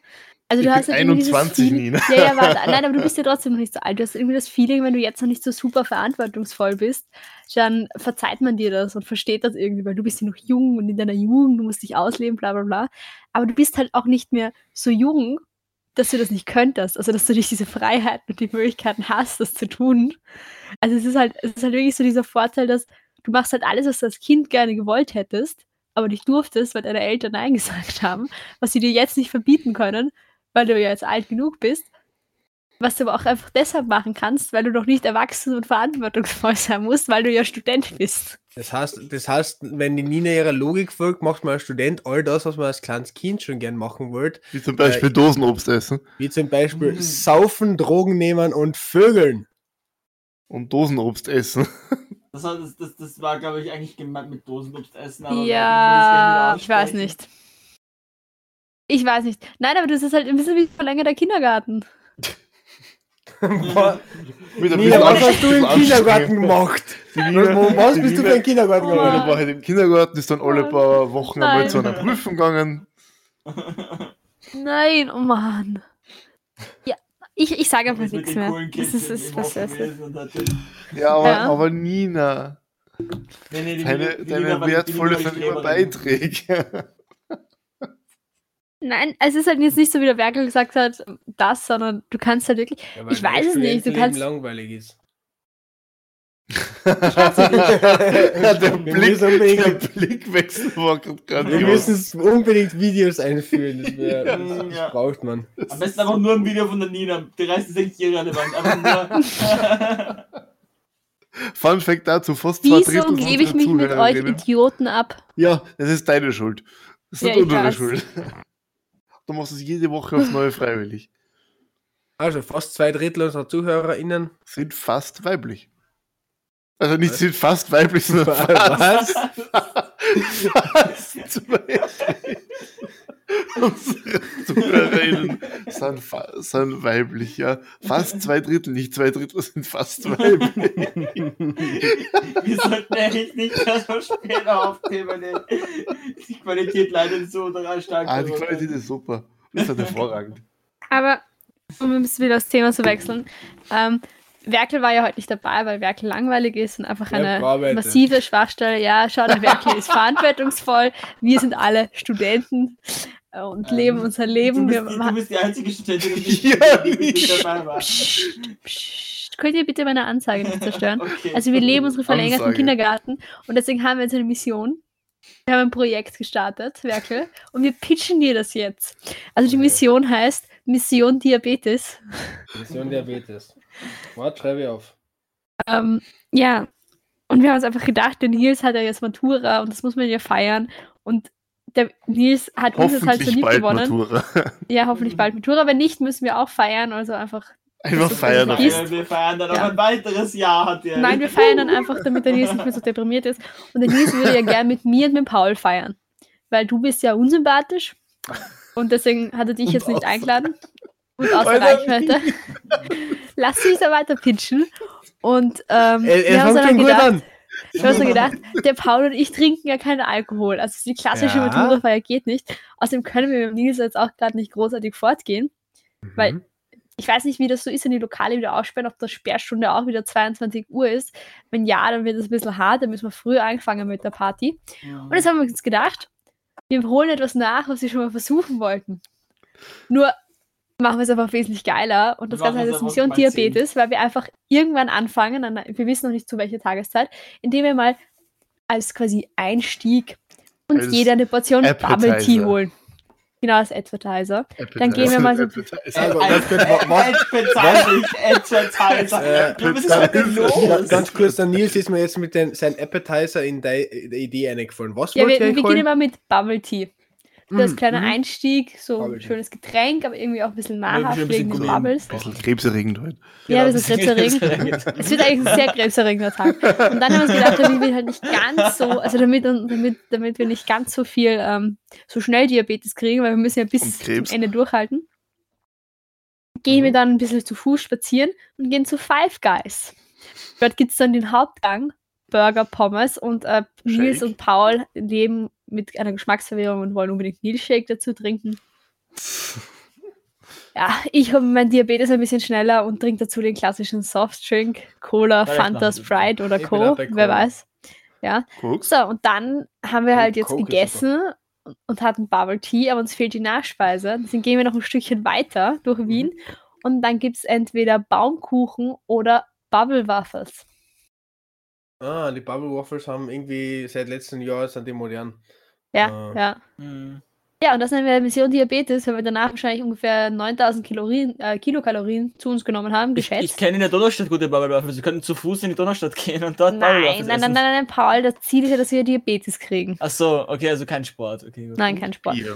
S4: Also du
S1: ich
S4: hast
S1: bin 21, Nina.
S4: Ja, ja, warte, nein, aber du bist ja trotzdem noch nicht so alt. Du hast irgendwie das Feeling, wenn du jetzt noch nicht so super verantwortungsvoll bist, dann verzeiht man dir das und versteht das irgendwie, weil du bist ja noch jung und in deiner Jugend, du musst dich ausleben, bla bla bla. Aber du bist halt auch nicht mehr so jung, dass du das nicht könntest. Also dass du nicht diese Freiheiten und die Möglichkeiten hast, das zu tun. Also es ist halt, es ist halt wirklich so dieser Vorteil, dass du machst halt alles, was du als Kind gerne gewollt hättest, aber nicht durftest, weil deine Eltern Nein gesagt haben, was sie dir jetzt nicht verbieten können, weil du ja jetzt alt genug bist. Was du aber auch einfach deshalb machen kannst, weil du noch nicht erwachsen und verantwortungsvoll sein musst, weil du ja Student bist.
S3: Das heißt, das heißt, wenn die Nina ihrer Logik folgt, macht man als Student all das, was man als kleines Kind schon gern machen wollte.
S1: Wie zum Beispiel äh, Dosenobst essen.
S3: Wie zum Beispiel mhm. saufen, Drogen nehmen und vögeln.
S1: Und Dosenobst essen.
S2: Das, war, das, das, das war glaube ich, eigentlich gemeint mit Dosenobst essen.
S4: ja, ich weiß nicht. Ich weiß nicht. Nein, aber das ist halt ein bisschen wie verlängerter Kindergarten.
S3: Nina, was hast du im Kindergarten gemacht? Nina, was bist du für ein Kindergarten
S1: gegangen? Ich war halt im Kindergarten, ist dann alle paar Wochen Nein. einmal zu einer Prüfung gegangen.
S4: Nein, oh Mann. Ja, ich, ich sage einfach nichts mehr. Das ist, ist was
S1: Ja, aber, ja. aber Nina. Nee, nee, deine, deine wertvolle Beiträge.
S4: Nein, es ist halt jetzt nicht so, wie der Werkel gesagt hat, das, sondern du kannst halt wirklich. Ja, ich weiß es nicht. Du kannst.
S3: langweilig ist. ja, der, Blick, der Blickwechsel war gerade Wir müssen unbedingt Videos einführen. Das, wär, das, das ja. braucht man.
S2: Am besten einfach nur ein Video von der Nina. Die Rest ist echt irrelevant. Einfach
S1: nur. Fun Fact dazu: fast
S4: zwei Wieso gebe ich mich mit euch Idioten ab?
S1: Ja, das ist deine Schuld. Das ist ja, nicht unsere Schuld. Du machst es jede Woche aufs Neue freiwillig.
S3: Also fast zwei Drittel unserer ZuhörerInnen
S1: sind fast weiblich. Also nicht Was? sind fast weiblich, sondern fast. fast weiblich. Unsere Zuhörerinnen sind, sind weiblich, ja. Fast zwei Drittel, nicht zwei Drittel sind fast weiblich.
S2: Wir sollten eigentlich nicht mehr so später aufnehmen. Die Qualität leidet so daran stark.
S1: Ah, die Qualität ist super. Das ist halt hervorragend.
S4: Aber, um ein bisschen wieder das Thema zu wechseln, ähm, Werkel war ja heute nicht dabei, weil Werkel langweilig ist und einfach eine ja, massive Schwachstelle. Ja, schau, der Werkel ist verantwortungsvoll. Wir sind alle Studenten und ähm, leben unser Leben.
S2: Du bist, die, du bist die einzige Studentin, die ja, nicht dabei war. Psst,
S4: psst. Könnt ihr bitte meine Ansage nicht zerstören? okay. Also wir leben unsere verlängerten Ansage. Kindergarten und deswegen haben wir jetzt eine Mission. Wir haben ein Projekt gestartet, Werkel, und wir pitchen dir das jetzt. Also die Mission heißt Mission Diabetes.
S3: Mission Diabetes. Warte, schreibe ich auf.
S4: Ähm, ja, und wir haben uns einfach gedacht, der Nils hat ja jetzt Matura und das muss man ja feiern. Und der Nils hat uns jetzt halt so lieb gewonnen. Matura. Ja, hoffentlich bald Matura. Wenn nicht, müssen wir auch feiern. Also einfach.
S1: Einfach feiern.
S2: Ja, wir feiern dann ja. auch ein weiteres Jahr. Hat der.
S4: Nein, wir feiern dann einfach, damit der Nils nicht mehr so deprimiert ist. Und der Nils würde ja gerne mit mir und mit Paul feiern. Weil du bist ja unsympathisch. Und deswegen hat er dich jetzt nicht eingeladen. Und außer Reichweite. Lass mich so weiter pitchen. Und ähm, er, er wir haben dann gedacht, ich habe so gedacht, der Paul und ich trinken ja keinen Alkohol. Also die klassische ja. Matura-Feier geht nicht. Außerdem können wir mit Nils jetzt auch gerade nicht großartig fortgehen. Mhm. Weil ich weiß nicht, wie das so ist, wenn die Lokale wieder aussperren, ob das Sperrstunde auch wieder 22 Uhr ist. Wenn ja, dann wird es ein bisschen hart, dann müssen wir früher anfangen mit der Party. Ja. Und jetzt haben wir uns gedacht, wir holen etwas nach, was wir schon mal versuchen wollten. Nur machen wir es einfach wesentlich geiler. Und das Ganze heißt Mission Diabetes, weil wir einfach irgendwann anfangen, an, wir wissen noch nicht zu welcher Tageszeit, indem wir mal als quasi Einstieg uns als jeder eine Portion Appetizer. Bubble Tea holen. Genau, als Advertiser. Appetizer. Dann gehen wir mal so.
S3: Ganz kurz, der Nils ist mir jetzt mit den, seinem Appetizer in der Idee eingefallen. Was
S4: ja, wir, wir beginnen mal mit Bubble Tea. Das mhm. kleiner mhm. Einstieg, so ein schönes Getränk, aber irgendwie auch ein bisschen nahrhaft wegen des Bubbles.
S1: Ein bisschen krebserregend heute.
S4: Ja, ein bisschen krebserregend. es wird eigentlich ein sehr krebserregender Tag. Und dann haben wir uns gedacht, damit wir halt nicht ganz so, also damit, damit, damit wir nicht ganz so viel, ähm, so schnell Diabetes kriegen, weil wir müssen ja bis zum Ende durchhalten, gehen mhm. wir dann ein bisschen zu Fuß spazieren und gehen zu Five Guys. Dort gibt es dann den Hauptgang, Burger, Pommes und äh, Nils und Paul leben mit einer Geschmacksverwirrung und wollen unbedingt Milchshake dazu trinken. Ja, ich habe mein Diabetes ein bisschen schneller und trinke dazu den klassischen Softdrink, Cola, Fanta, Sprite oder Co. Wer weiß. Ja. Cooks. So, und dann haben wir halt jetzt Coke gegessen und hatten Bubble Tea, aber uns fehlt die Nachspeise. Deswegen gehen wir noch ein Stückchen weiter durch mhm. Wien und dann gibt es entweder Baumkuchen oder Bubble Waffles.
S3: Ah, die Bubble Waffles haben irgendwie seit letztem Jahr sind die modern.
S4: Ja, ah. ja. Mhm. Ja, und das nennen wir Mission Diabetes, weil wir danach wahrscheinlich ungefähr 9000 Kalorien, äh, Kilokalorien zu uns genommen haben, geschätzt.
S2: Ich, ich kenne in der Donaustadt gute Bubble Sie könnten zu Fuß in die Donaustadt gehen und dort
S4: nein, nein, nein, nein, nein, nein, Paul, das Ziel ist ja, dass wir Diabetes kriegen.
S2: Ach so, okay, also kein Sport. Okay,
S4: gut. Nein, kein Sport. Ja.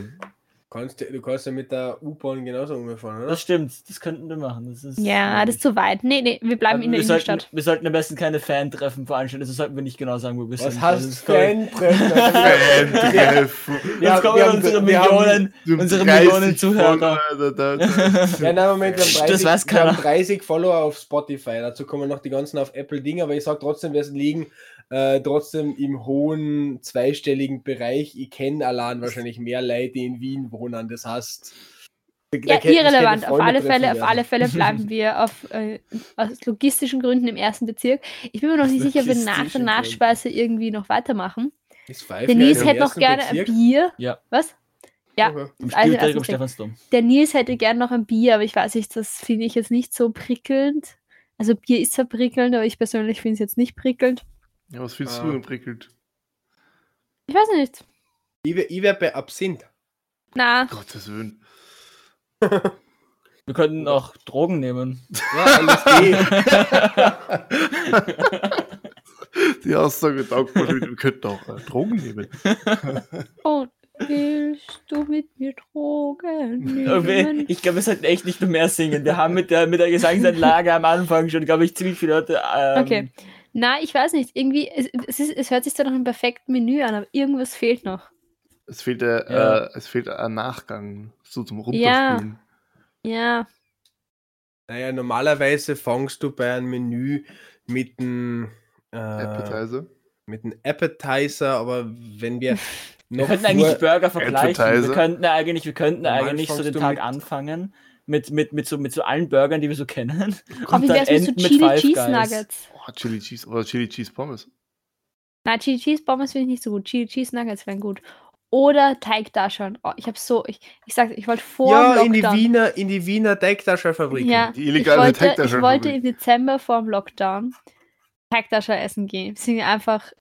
S3: Kannst, du kannst ja mit der U-Bahn genauso umfahren, oder?
S2: Das stimmt, das könnten wir machen. Das ist
S4: ja, das ist zu weit. Nee, nee, wir bleiben in der
S2: wir Innenstadt. Sollten, wir sollten am besten keine Fan-Treffen veranstalten, das sollten wir nicht genau sagen, wo wir
S3: Was sind. Was heißt Fan-Treffen?
S2: Fan-Treffen. Jetzt kommen wir unsere Millionen, unsere Millionen Zuhörer.
S3: ja, nein, Moment, wir haben, 30, das wir haben 30 Follower auf Spotify, dazu kommen noch die ganzen auf Apple-Dinge, aber ich sag trotzdem, wir liegen äh, trotzdem im hohen zweistelligen Bereich. Ich kenne allein wahrscheinlich mehr Leute, die in Wien wohnen. Das heißt,
S4: ja, irrelevant. Auf alle Fälle, auf alle Fälle bleiben wir auf, äh, aus logistischen Gründen im ersten Bezirk. Ich bin mir noch nicht sicher, ob wir nach der Nachspeise irgendwie noch weitermachen. Der Nils hätte noch gerne Bezirk? ein Bier.
S2: Ja.
S4: Was? Ja, also, der Nils hätte gerne noch ein Bier, aber ich weiß nicht, das finde ich jetzt nicht so prickelnd. Also Bier ist zwar prickelnd, aber ich persönlich finde es jetzt nicht prickelnd.
S1: Ja, was findest ah. du denn prickelt?
S4: Ich weiß nicht.
S3: Ich wäre wär bei Absinth.
S4: Na.
S1: Gottes Willen.
S2: Wir könnten auch Drogen nehmen.
S3: Ja, alles
S1: Die Aussage taugt wir könnten auch äh, Drogen nehmen.
S4: Und willst du mit mir Drogen nehmen?
S2: Ich glaube, wir sollten echt nicht mehr singen. Wir haben mit der, mit der Gesangsanlage am Anfang schon, glaube ich, ziemlich viele Leute.
S4: Ähm, okay. Na, ich weiß nicht. Irgendwie, es, es, ist, es hört sich zwar nach einem perfekten Menü an, aber irgendwas fehlt noch.
S1: Es fehlt, äh, ja. äh, es fehlt ein Nachgang, so zum Runterspielen.
S4: Ja. ja.
S3: Naja, normalerweise fangst du bei einem Menü mit einem
S1: äh, Appetizer.
S3: Mit einem Appetizer, aber wenn wir
S2: noch wir könnten eigentlich Burger vergleichen. Appetizer. Wir könnten eigentlich, wir könnten eigentlich so den Tag anfangen mit, mit, mit, so, mit so allen Burgern, die wir so kennen.
S4: Aber wie wär's mit so Chili Cheese Nuggets?
S1: Oh, Chili Cheese oder Chili Cheese Pommes.
S4: Nein, Chili Cheese Pommes finde ich nicht so gut. Chili Cheese Nuggets wären gut oder Teigtaschen. Oh, ich habe so, ich, ich sag, ich wollte vor
S3: ja, dem Lockdown. in die Wiener, in die Wiener Teigtaschenfabrik.
S4: Ja, die illegale ich wollte, ich wollte im Dezember vor dem Lockdown Teigtasche essen gehen. Wir sind einfach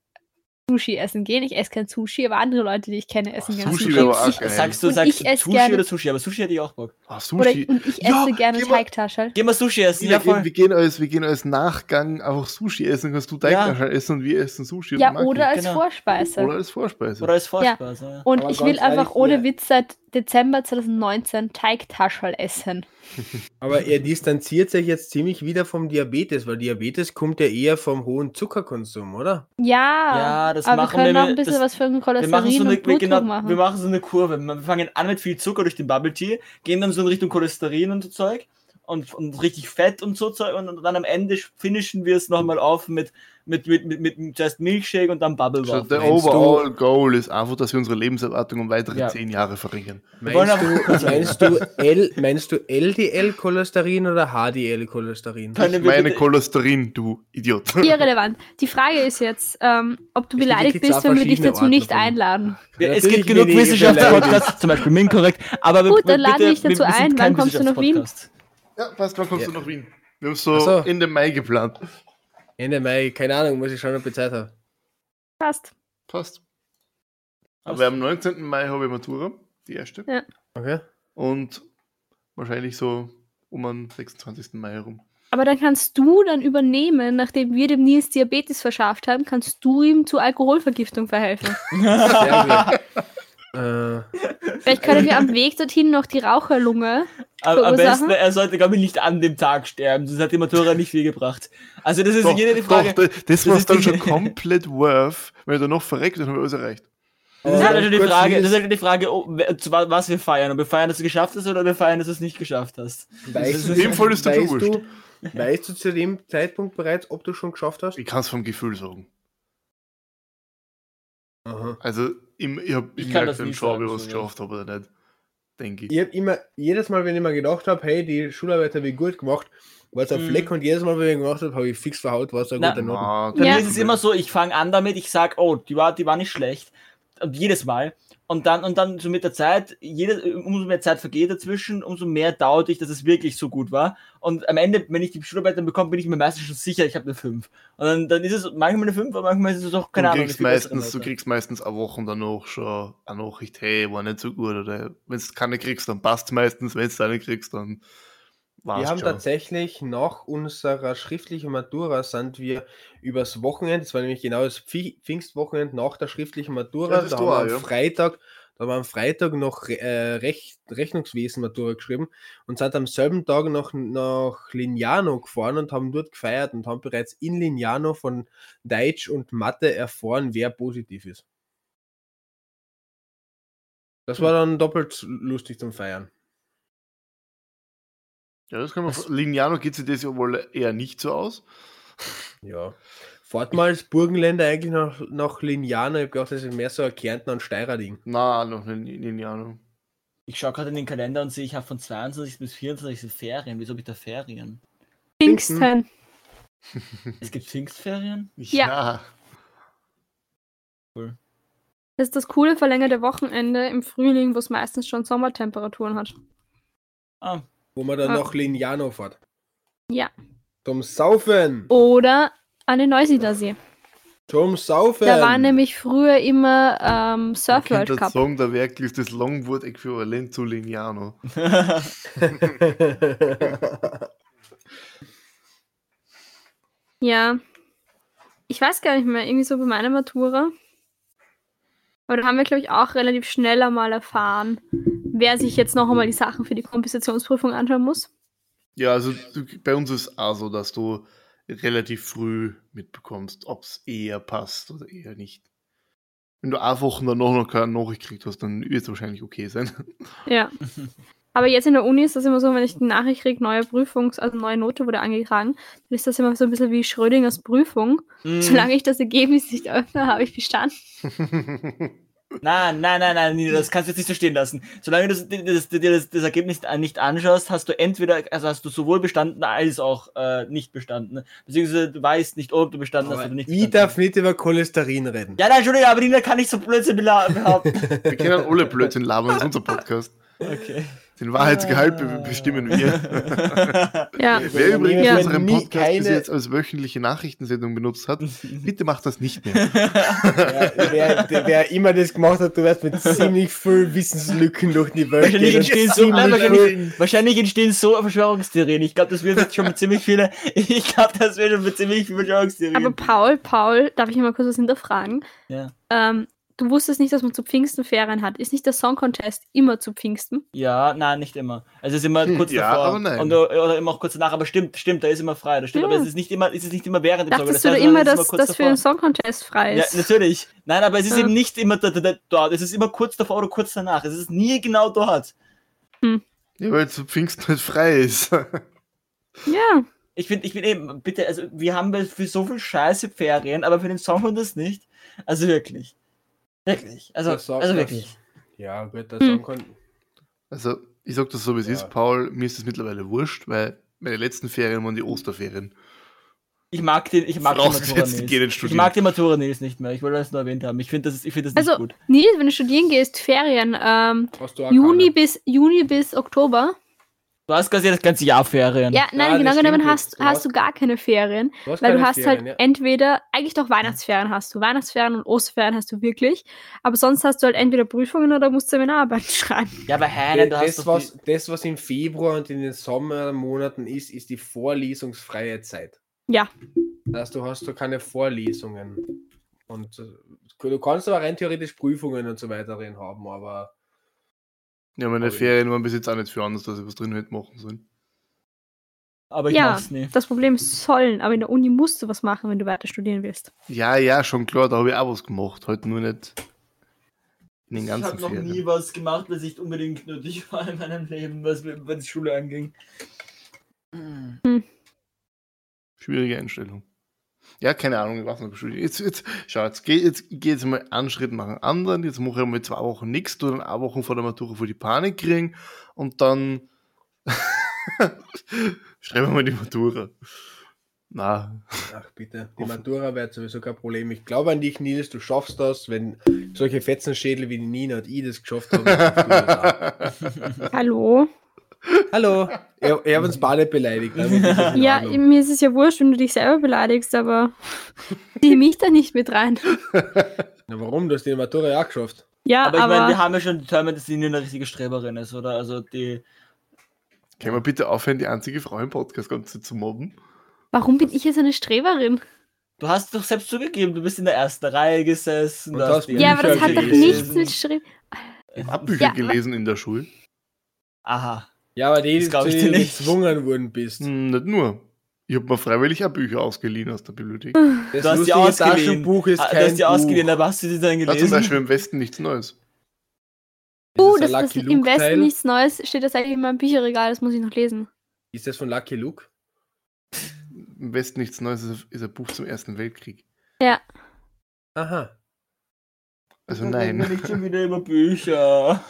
S4: Sushi essen gehen. Ich esse kein Sushi, aber andere Leute, die ich kenne, essen gerne
S2: Sushi. Sushi. auch geil. Sagst du, sagst du Sushi gerne, oder Sushi? Aber Sushi hätte ich auch Bock.
S1: Oh, Sushi.
S4: Oder, und ich esse ja, gerne Teigtasche.
S2: Geh mal Sushi essen.
S1: Ja, wir, gehen als, wir gehen als Nachgang einfach Sushi essen. Kannst du Teigtasche ja. essen und wir essen Sushi.
S4: Ja, oder als genau. Vorspeise.
S1: Oder als Vorspeise.
S2: Oder als Vorspeise.
S4: Ja. Und aber ich will einfach ohne Witz seit Dezember 2019 Teigtaschel essen.
S3: Aber er distanziert sich jetzt ziemlich wieder vom Diabetes, weil Diabetes kommt ja eher vom hohen Zuckerkonsum, oder?
S4: Ja,
S2: ja das
S4: aber
S2: machen
S4: wir können wir, auch ein bisschen das, was für ein Cholesterin wir machen so eine,
S2: wir, genau, machen. wir machen so eine Kurve. Wir fangen an mit viel Zucker durch den Bubble Tea, gehen dann so in Richtung Cholesterin und so Zeug und, und richtig fett und so Zeug und, und dann am Ende finishen wir es nochmal auf mit mit, mit, mit, mit zuerst Milkshake und dann Bubble Waffle.
S1: Der overall Goal ist einfach, dass wir unsere Lebenserwartung um weitere ja. zehn Jahre verringern.
S3: Meinst du, meinst du, L, meinst du LDL-Cholesterin oder HDL-Cholesterin?
S1: Ich meine Cholesterin, du Idiot.
S4: Irrelevant. Die Frage ist jetzt, ähm, ob du beleidigt bist, wenn wir dich dazu Orten nicht einladen.
S2: Ja, es gibt genug Wissenschaftspodcasts, zum Beispiel Minkorrekt. Aber
S4: Gut, dann laden wir dich dazu ein. Wann kommst du nach Wien?
S1: Ja, passt, wann kommst du nach Wien? Wir haben so, so, in den Mai geplant.
S3: Ende Mai, keine Ahnung, muss ich schauen, ob ich Zeit habe.
S4: Passt.
S1: Passt. Aber am 19. Mai habe ich Matura, die erste.
S4: Ja.
S3: Okay.
S1: Und wahrscheinlich so um den 26. Mai herum.
S4: Aber dann kannst du dann übernehmen, nachdem wir dem Nils Diabetes verschafft haben, kannst du ihm zur Alkoholvergiftung verhelfen. Sehr gut. Äh. Vielleicht können wir am Weg dorthin noch die Raucherlunge.
S2: Am, am besten, er sollte, glaube ich, nicht an dem Tag sterben, sonst hat die Matura nicht viel gebracht. Also, das ist doch, jede Frage.
S1: Doch, das, war dann schon komplett worth, wenn er noch verreckt, dann haben wir alles erreicht.
S2: Das ist halt die Frage, das ist halt die Frage oh, was wir feiern. Ob wir feiern, dass du es geschafft hast oder ob wir feiern, dass du es nicht geschafft hast.
S1: Weißt in dem Fall ist das
S3: wurscht. Du, weißt du zu dem Zeitpunkt bereits, ob du schon geschafft hast?
S1: Ich kann es vom Gefühl sagen. Aha. Also, im, ich habe ich merke dann schon, ob ich was geschafft habe oder nicht. Denke ich.
S3: Ich habe immer, jedes Mal, wenn ich mir gedacht habe, hey, die Schularbeit habe ich gut gemacht, war es ein mhm. Fleck und jedes Mal, wenn ich gemacht habe, habe ich fix verhaut, war es ein guter
S2: Noten. Bei mir ist es immer so, ich fange an damit, ich sage, oh, die war, die war nicht schlecht. Und jedes Mal. Und dann, und dann so mit der Zeit, jede, umso mehr Zeit vergeht dazwischen, umso mehr dauert ich, dass es wirklich so gut war. Und am Ende, wenn ich die Schularbeit dann bekomme, bin ich mir meistens schon sicher, ich habe eine 5. Und dann, dann ist es manchmal eine 5, aber manchmal ist es auch keine
S1: du
S2: Ahnung.
S1: Kriegst meistens, du kriegst meistens eine Woche danach schon eine Nachricht, hey, war nicht so gut. Oder wenn du keine kriegst, dann passt es meistens. Wenn du eine kriegst, dann
S3: Wir haben schon. tatsächlich nach unserer schriftlichen Matura sind wir übers Wochenende, das war nämlich genau das Pfingstwochenende nach der schriftlichen Matura, da haben wir am ja. Freitag da war am Freitag noch äh, Rech Rechnungswesen Matura geschrieben und sind am selben Tag noch nach Lignano gefahren und haben dort gefeiert und haben bereits in Lignano von Deutsch und Mathe erfahren, wer positiv ist. Das war dann doppelt lustig zum Feiern.
S1: Ja, das kann man. Lignano geht sich das ja wohl eher nicht so aus.
S3: Ja. Fahrt mal als Burgenländer eigentlich nach, nach Lignano? Ich habe gedacht, das ist mehr so ein Kärntner und Steirer Ding.
S1: Na, noch nicht Lignano.
S2: Ich schaue gerade in den Kalender und sehe, ich habe von 22 bis 24 Ferien. Wieso habe ich da Ferien?
S4: Pfingsten.
S2: es gibt Pfingstferien?
S4: Ja. ja. Cool. Das ist das coole verlängerte Wochenende im Frühling, wo es meistens schon Sommertemperaturen hat.
S3: Ah. Wo man dann ah. noch Lignano fährt.
S4: Ja.
S3: Zum Saufen.
S4: Oder an den Neusiedlersee.
S3: Zum Saufen.
S4: Da war nämlich früher immer ähm, Surf World Cup.
S1: Song, der Werk ist das Longboard Äquivalent zu Lignano.
S4: ja. Ich weiß gar nicht mehr, irgendwie so bei meiner Matura. Aber da haben wir, glaube ich, auch relativ schnell einmal erfahren, wer sich jetzt noch einmal die Sachen für die Kompensationsprüfung anschauen muss.
S1: Ja, also bei uns ist es auch so, dass du relativ früh mitbekommst, ob es eher passt oder eher nicht. Wenn du eine Woche danach noch keine Nachricht gekriegt hast, dann wird es wahrscheinlich okay sein.
S4: Ja. Aber jetzt in der Uni ist das immer so, wenn ich die Nachricht kriege, neue Prüfungs-, also neue Note wurde angetragen, dann ist das immer so ein bisschen wie Schrödingers Prüfung. Mm. Solange ich das Ergebnis nicht öffne, habe ich bestanden.
S2: Nein, nein, nein, nein, das kannst du jetzt nicht so stehen lassen. Solange du dir das, das, das, Ergebnis nicht anschaust, hast du entweder, also hast du sowohl bestanden als auch äh, nicht bestanden. Beziehungsweise du weißt nicht, ob du bestanden aber hast oder nicht.
S3: Ich darf nicht über Cholesterin reden.
S2: Ja, nein, Entschuldigung, aber Nina kann nicht so Blödsinn behaupten.
S1: Wir können alle Blödsinn labern, das ist unser Podcast. Okay. Den Wahrheitsgehalt ah. bestimmen wir.
S4: ja.
S1: Wer übrigens ja. unseren Podcast keine... bis jetzt als wöchentliche Nachrichtensendung benutzt hat, bitte macht das nicht mehr.
S3: ja, wer, wer, immer das gemacht hat, du wirst mit ziemlich viel Wissenslücken durch die Welt
S2: wahrscheinlich entstehen so, wahrscheinlich, wahrscheinlich, entstehen so Verschwörungstheorien. Ich glaube, das wird jetzt schon mit ziemlich viele, ich glaube, das wird schon mit ziemlich vielen Verschwörungstheorien.
S4: Aber Paul, Paul, darf ich mal kurz was hinterfragen?
S2: Ja.
S4: Ähm, du wusstest nicht, dass man zu Pfingsten Ferien hat. Ist nicht der Song Contest immer zu Pfingsten?
S2: Ja, nein, nicht immer. Also es ist immer hm, kurz ja, davor. Und, oder immer auch kurz danach, aber stimmt, stimmt, da ist immer frei. Das stimmt, ja. aber es ist nicht immer, es ist nicht immer während
S4: dem Song. Dachtest das heißt, du immer, dass das für den Song Contest frei ist?
S2: Ja, natürlich. Nein, aber es ist ja. eben nicht immer dort. Es ist immer kurz davor oder kurz danach. Es ist nie genau dort.
S1: Hm. Ja, weil zu Pfingsten nicht frei ist.
S4: ja.
S2: Ich finde, ich bin eben, bitte, also wir haben für so viel Scheiße Ferien, aber für den Song Contest nicht. Also wirklich. Wirklich. Also, also das, wirklich.
S3: Ja, gut, das hm. sagen
S1: Also, ich sag das so, wie es ja. ist, Paul. Mir ist es mittlerweile wurscht, weil meine letzten Ferien waren die Osterferien.
S2: Ich mag den, ich mag den Matura Nils. Ich mag den Matura Nils nicht mehr. Ich wollte das nur erwähnt haben. Ich finde das, ich find das
S4: also,
S2: nicht gut.
S4: Nils, wenn du studieren gehst, Ferien, ähm, Juni bis, Juni bis Oktober,
S2: Du hast quasi das ganze Jahr Ferien.
S4: Ja, nein, ja, genau genommen hast, hast du gar keine Ferien. Du weil du hast Ferien, halt ja. entweder, eigentlich doch Weihnachtsferien hast du. Weihnachtsferien und Osterferien hast du wirklich. Aber sonst hast du halt entweder Prüfungen oder musst Seminararbeit schreiben.
S2: Ja, aber Heine, du
S3: das, hast was, das, was im Februar und in den Sommermonaten ist, ist die vorlesungsfreie Zeit.
S4: Ja.
S3: Das heißt, du hast du keine Vorlesungen. Und äh, du kannst aber rein theoretisch Prüfungen und so weiter haben, aber
S1: ja, meine Ferien waren bis jetzt auch nicht für anders, dass ich was drin hätte machen sollen.
S4: Aber ich ja, mach's nie. Das Problem ist sollen, aber in der Uni musst du was machen, wenn du weiter studieren willst.
S1: Ja, ja, schon klar, da habe ich auch was gemacht. Heute nur nicht
S2: in den ganzen Ich habe noch nie was gemacht, was nicht unbedingt nötig war in meinem Leben, was wenn die Schule anging.
S1: Hm. Schwierige Einstellung. Ja, keine Ahnung, ich weiß nicht, jetzt, jetzt, schau, jetzt geh jetzt, geh jetzt mal einen Schritt nach dem anderen, jetzt mache ich mal zwei Wochen nichts, du dann eine Woche vor der Matura vor die Panik kriegen und dann schreiben wir mal die Matura. Na.
S3: Ach bitte, die Matura wäre sowieso kein Problem. Ich glaube an dich, Nils, du schaffst das, wenn solche Fetzenschädel wie die Nina und ich das geschafft haben.
S4: Hallo?
S3: Hallo. Er, er hat uns beide beleidigt. Also
S4: ja, mir ist es ja wurscht, wenn du dich selber beleidigst, aber zieh mich da nicht mit rein.
S3: Na, warum? Du hast die Matura ja auch geschafft.
S4: Ja,
S2: aber,
S4: ich
S2: aber meine, wir haben ja schon determined, dass sie eine richtige Streberin ist, oder? Also die.
S1: Können wir bitte aufhören, die einzige Frau im Podcast ganze zu mobben?
S4: Warum bin ich jetzt eine Streberin?
S2: Du hast doch selbst zugegeben, du bist in der ersten Reihe gesessen.
S4: ja, aber das hat doch nichts mit Streben.
S1: Ich habe Bücher ja, gelesen in der Schule.
S2: Aha.
S3: Ja, aber die, die du gezwungen worden bist.
S1: Hm, nicht nur. Ich habe mir freiwillig auch Bücher ausgeliehen aus der Bibliothek.
S2: Das du hast die ausgeliehen. Buch ist ah, kein du hast die ausgeliehen, aber hast du die dann gelesen? Ja,
S1: zum Beispiel im Westen nichts Neues.
S4: Uh, das, das, das im Westen Teil? nichts Neues steht das eigentlich in meinem Bücherregal, das muss ich noch lesen.
S3: Ist das von Lucky Luke?
S1: Im Westen nichts Neues ist ein Buch zum Ersten Weltkrieg.
S4: Ja.
S3: Aha.
S1: Also nein.
S2: Nicht schon wieder über Bücher.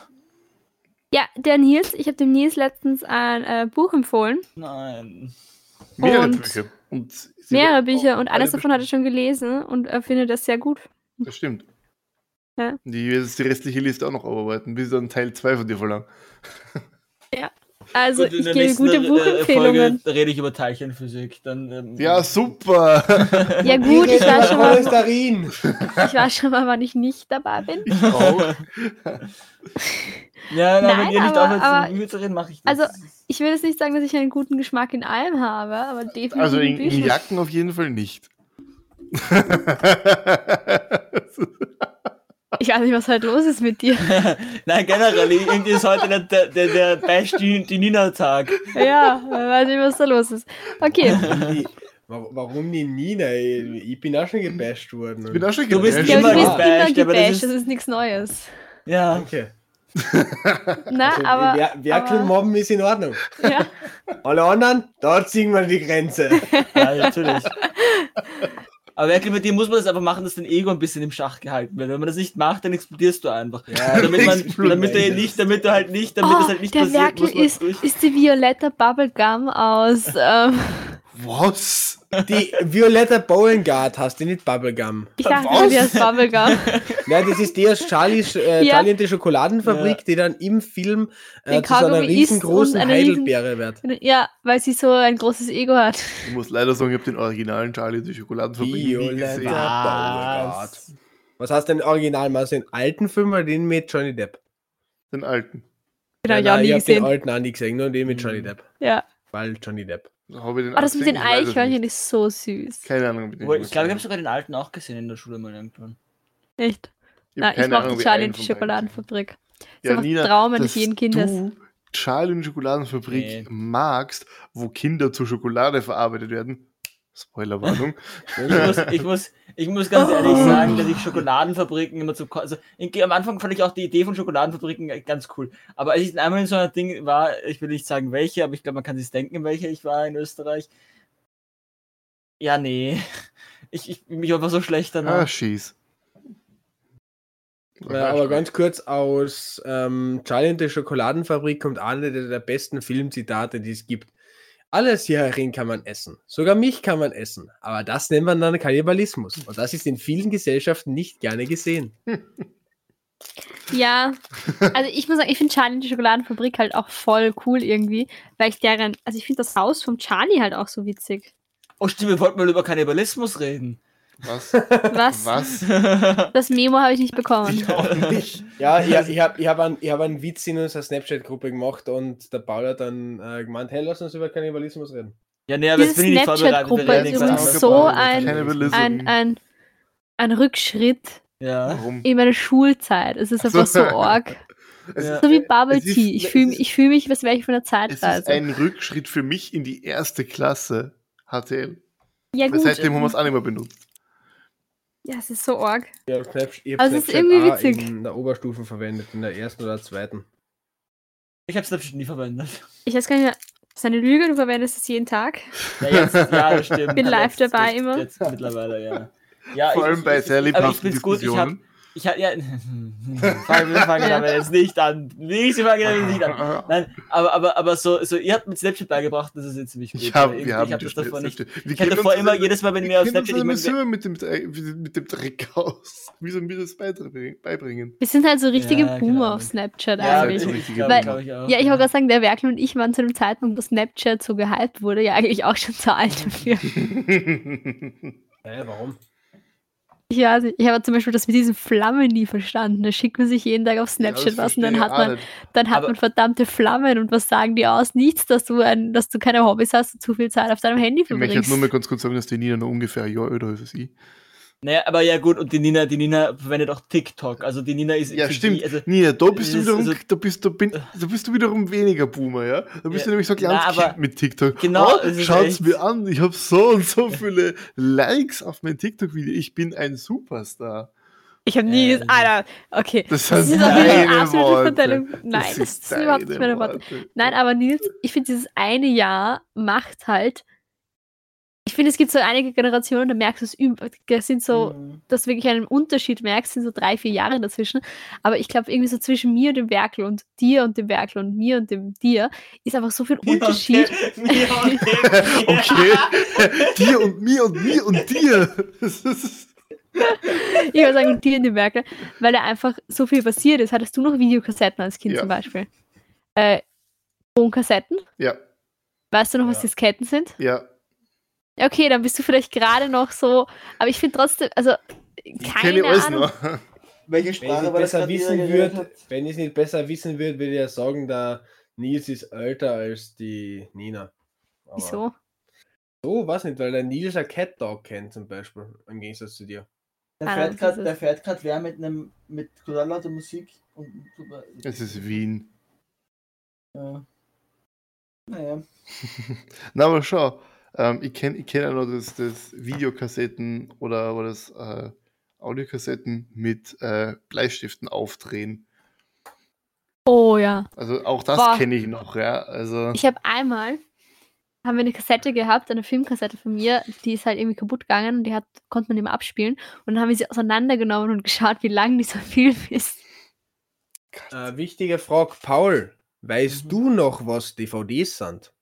S4: Ja, der Nils, ich habe dem Nils letztens ein äh, Buch empfohlen.
S2: Nein.
S1: Mehrere und Bücher. Und
S4: mehrere Bücher und eines davon hat er schon gelesen und er findet das sehr gut.
S1: Das stimmt.
S4: Ja.
S1: Die wird jetzt die restliche Liste auch noch arbeiten, bis dann Teil 2 von dir verlangen.
S4: Also Gut, ich gebe gute äh, Buchempfehlungen.
S2: Folge rede ich über Teilchenphysik. Dann,
S1: ähm, ja, super.
S4: ja gut, ich war schon mal. ich war schon mal, wann ich nicht dabei bin. Ich auch.
S2: ja, na, Nein, wenn ihr nicht aufhört, aber, zu reden, mache ich
S4: das. Also ich will jetzt nicht sagen, dass ich einen guten Geschmack in allem habe, aber definitiv.
S1: Also in, in Jacken auf jeden Fall nicht.
S4: Ich weiß nicht, was halt los ist mit dir.
S2: Nein, generell, irgendwie ist heute der, der, der, der Bash die, die Nina-Tag.
S4: Ja, ich weiß nicht, was da los ist. Okay.
S3: Warum die Nina? Ich bin auch schon gebasht worden.
S1: Ich bin auch schon
S2: gebasht. Du bist
S4: ja,
S2: immer
S4: gebasht, gebasht das, ist, das ist nichts Neues.
S2: Ja. Okay.
S4: Na, also, aber.
S3: Wer, Werkelmobben ist in Ordnung. Ja. Alle anderen, da ziehen wir die Grenze.
S2: Ja, natürlich. Aber wirklich, mit dir muss man das einfach machen, dass dein Ego ein bisschen im Schach gehalten wird. Wenn man das nicht macht, dann explodierst du einfach. Ja, damit, man, damit, du nicht, damit du halt nicht, damit oh, das halt nicht
S4: der passiert. Werkel ist, ist die Violetta Bubblegum aus. Ähm,
S1: Was?
S3: Die Violetta Beauregard hast du nicht Bubblegum.
S4: Ich dachte, Was? die heißt Bubblegum.
S3: Nein, das ist die aus Charlies äh, ja. Charlie und die Schokoladenfabrik, ja. die dann im Film äh, zu so einer riesengroßen Heidelbeere wird.
S4: Ja, weil sie so ein großes Ego hat.
S1: Ich muss leider sagen, ich habe den originalen Charlie und die Schokoladenfabrik Violetta nie gesehen. Beauregard.
S3: Was heißt denn original? Mal den alten Film oder den mit Johnny Depp?
S1: Den alten.
S4: Genau, ja,
S3: ich habe den alten auch nie gesehen, nur den mit Johnny Depp.
S4: Ja.
S3: Weil Johnny Depp.
S1: Habe ich
S4: den oh, das mit den Eichhörnchen ist so süß.
S1: Keine Ahnung.
S2: Ich glaube, ich habe sogar den alten auch gesehen in der Schule mal irgendwann.
S4: Echt? Ich, Na, ich mochte Charlie und die Schokoladenfabrik. Das ja, ist Nina, Traum eines jeden Kindes. Du
S1: Charlie und die Schokoladenfabrik nee. magst, wo Kinder zur Schokolade verarbeitet werden, Spoilerwarnung.
S2: ich, muss, ich, muss, ich muss ganz ehrlich sagen, dass ich Schokoladenfabriken immer zu. Also am Anfang fand ich auch die Idee von Schokoladenfabriken ganz cool. Aber als ich einmal in so einem Ding war, ich will nicht sagen welche, aber ich glaube, man kann sich denken, welche ich war in Österreich. Ja, nee. Ich, ich mich einfach so schlecht danach.
S1: Ah, schieß.
S3: Ja, aber ganz kurz aus ähm, Charlie und die Schokoladenfabrik kommt eine der, der besten Filmzitate, die es gibt. Alles hierin kann man essen. Sogar mich kann man essen. Aber das nennt man dann Kannibalismus. Und das ist in vielen Gesellschaften nicht gerne gesehen.
S4: Ja, also ich muss sagen, ich finde Charlie die Schokoladenfabrik halt auch voll cool irgendwie, weil ich deren, also ich finde das Haus vom Charlie halt auch so witzig.
S2: Oh stimmt, wir wollten mal über Kannibalismus reden.
S1: Was?
S4: Was?
S1: Was?
S4: Das Memo habe ich nicht bekommen.
S3: Ich auch nicht. Ja, ich, ich habe ich hab einen, hab einen Witz in unserer Snapchat-Gruppe gemacht und der Paul hat dann äh, gemeint, hey, lass uns über Kannibalismus reden.
S2: Ja, nee, aber jetzt bin ich nicht vorbereitet.
S4: Gruppe ist übrigens so ein, ein, ein, ein Rückschritt
S2: ja.
S4: in meiner Schulzeit. Es ist einfach so arg. Ja. So wie Bubble Tea. Ich fühle ich fühl mich, was wäre ich von der Zeitreise.
S1: Es ist ein Rückschritt für mich in die erste Klasse HTL.
S4: Ja, gut.
S1: Seitdem haben wir es auch nicht mehr benutzt.
S4: Ja, es ist so arg.
S3: Ja, Snap, ich
S4: also es ist irgendwie witzig.
S3: in der Oberstufe verwendet, in der ersten oder zweiten.
S2: Ich habe Snapchat nie verwendet.
S4: Ich weiß gar nicht mehr. Das ist eine Lüge, du verwendest es jeden Tag.
S2: Ja, jetzt, ja das stimmt.
S4: Bin live
S2: jetzt,
S4: dabei
S2: jetzt,
S4: immer.
S2: Jetzt mittlerweile, ja. ja
S1: Vor
S2: ich,
S1: allem bei sehr lebhaften Diskussionen.
S2: Ich habe ja, fangen wir fangen aber jetzt nicht an. Nicht, wir fangen jetzt nicht an. Nein, aber, aber, aber so, so, ihr habt mit Snapchat beigebracht, das ist jetzt ziemlich gut.
S1: Ich habe
S2: ich,
S1: hab
S2: das davor nicht. Ich hatte davor immer, jedes Mal, wenn ich mir auf Snapchat.
S1: Ich meine, mit dem, mit dem Dreck aus. Wie sollen wir das beibringen?
S4: Wir sind halt so richtige ja, Boomer genau. auf Snapchat ja, eigentlich. So Weil, ich ja, ich wollte gerade sagen, der Werkel und ich waren zu dem Zeitpunkt, wo Snapchat so gehypt wurde, ja eigentlich auch schon zu alt dafür.
S3: Hä, warum?
S4: Ja, ich habe zum Beispiel das mit diesen Flammen nie verstanden. Da schickt man sich jeden Tag auf Snapchat ja, was und dann hat man, dann hat man verdammte Flammen und was sagen die aus? Nichts, dass du ein, dass du keine Hobbys hast und zu viel Zeit auf deinem Handy verbringst.
S1: Ich möchte nur mal ganz kurz sagen, dass die Nina noch ungefähr ein Jahr älter ist als ich.
S2: Naja, aber ja gut, und die Nina, die Nina verwendet auch TikTok. Also die Nina ist.
S1: Ja, stimmt. Die, also, Nina, da bist du wiederum, also, da bist du, bin, da bist du wiederum weniger Boomer, ja? Da bist ja, du nämlich so ein kleines na, Kind mit TikTok.
S2: Genau.
S1: Oh, schaut's mir an, ich habe so und so viele Likes auf mein TikTok-Video. Ich bin ein Superstar.
S4: Ich habe nie, ähm, Alter, okay.
S1: Das, das ist deine Worte.
S4: Nein, das, das ist überhaupt nicht meine Worte. Nein, aber Nils, ich finde, dieses eine Jahr macht halt ich finde, es gibt so einige Generationen, da merkst du es, das sind so, mhm. dass du wirklich einen Unterschied merkst, sind so drei, vier Jahre dazwischen. Aber ich glaube, irgendwie so zwischen mir und dem Werkel und dir und dem Werkel und mir und dem dir ist einfach so viel Unterschied.
S1: Okay, okay. dir und mir und mir und dir.
S4: ich würde sagen, dir und dem Werkel, weil da einfach so viel passiert ist. Hattest du noch Videokassetten als Kind ja. zum Beispiel? Äh, Tonkassetten?
S1: Ja.
S4: Weißt du noch, was ja. Disketten sind?
S1: Ja.
S4: Okay, dann bist du vielleicht gerade noch so, aber ich finde trotzdem, also keine ich Ahnung. Noch.
S3: Welche Sprache wenn ich besser wissen würde, wenn ich es nicht besser wissen würde, würde ich ja sagen, der Nils ist älter als die Nina.
S4: Aber Wieso?
S3: So, was nicht, weil der Nils ein Cat Dog kennt zum Beispiel, im Gegensatz zu dir.
S2: Der fährt gerade, der fährt gerade wer mit einem mit total lauter Musik und
S1: super. Es ist Wien.
S2: Ja. Naja.
S1: Na, aber schau, ähm, ich kenne ich kenn ja noch das, das Videokassetten oder, oder das äh, Audiokassetten mit äh, Bleistiften aufdrehen.
S4: Oh ja.
S1: Also auch das kenne ich noch, ja. Also
S4: ich habe einmal haben wir eine Kassette gehabt, eine Filmkassette von mir, die ist halt irgendwie kaputt gegangen und die hat, konnte man immer abspielen. Und dann haben wir sie auseinandergenommen und geschaut, wie lang dieser Film ist.
S3: Äh, wichtige Frage, Paul, weißt mhm. du noch, was DVDs sind?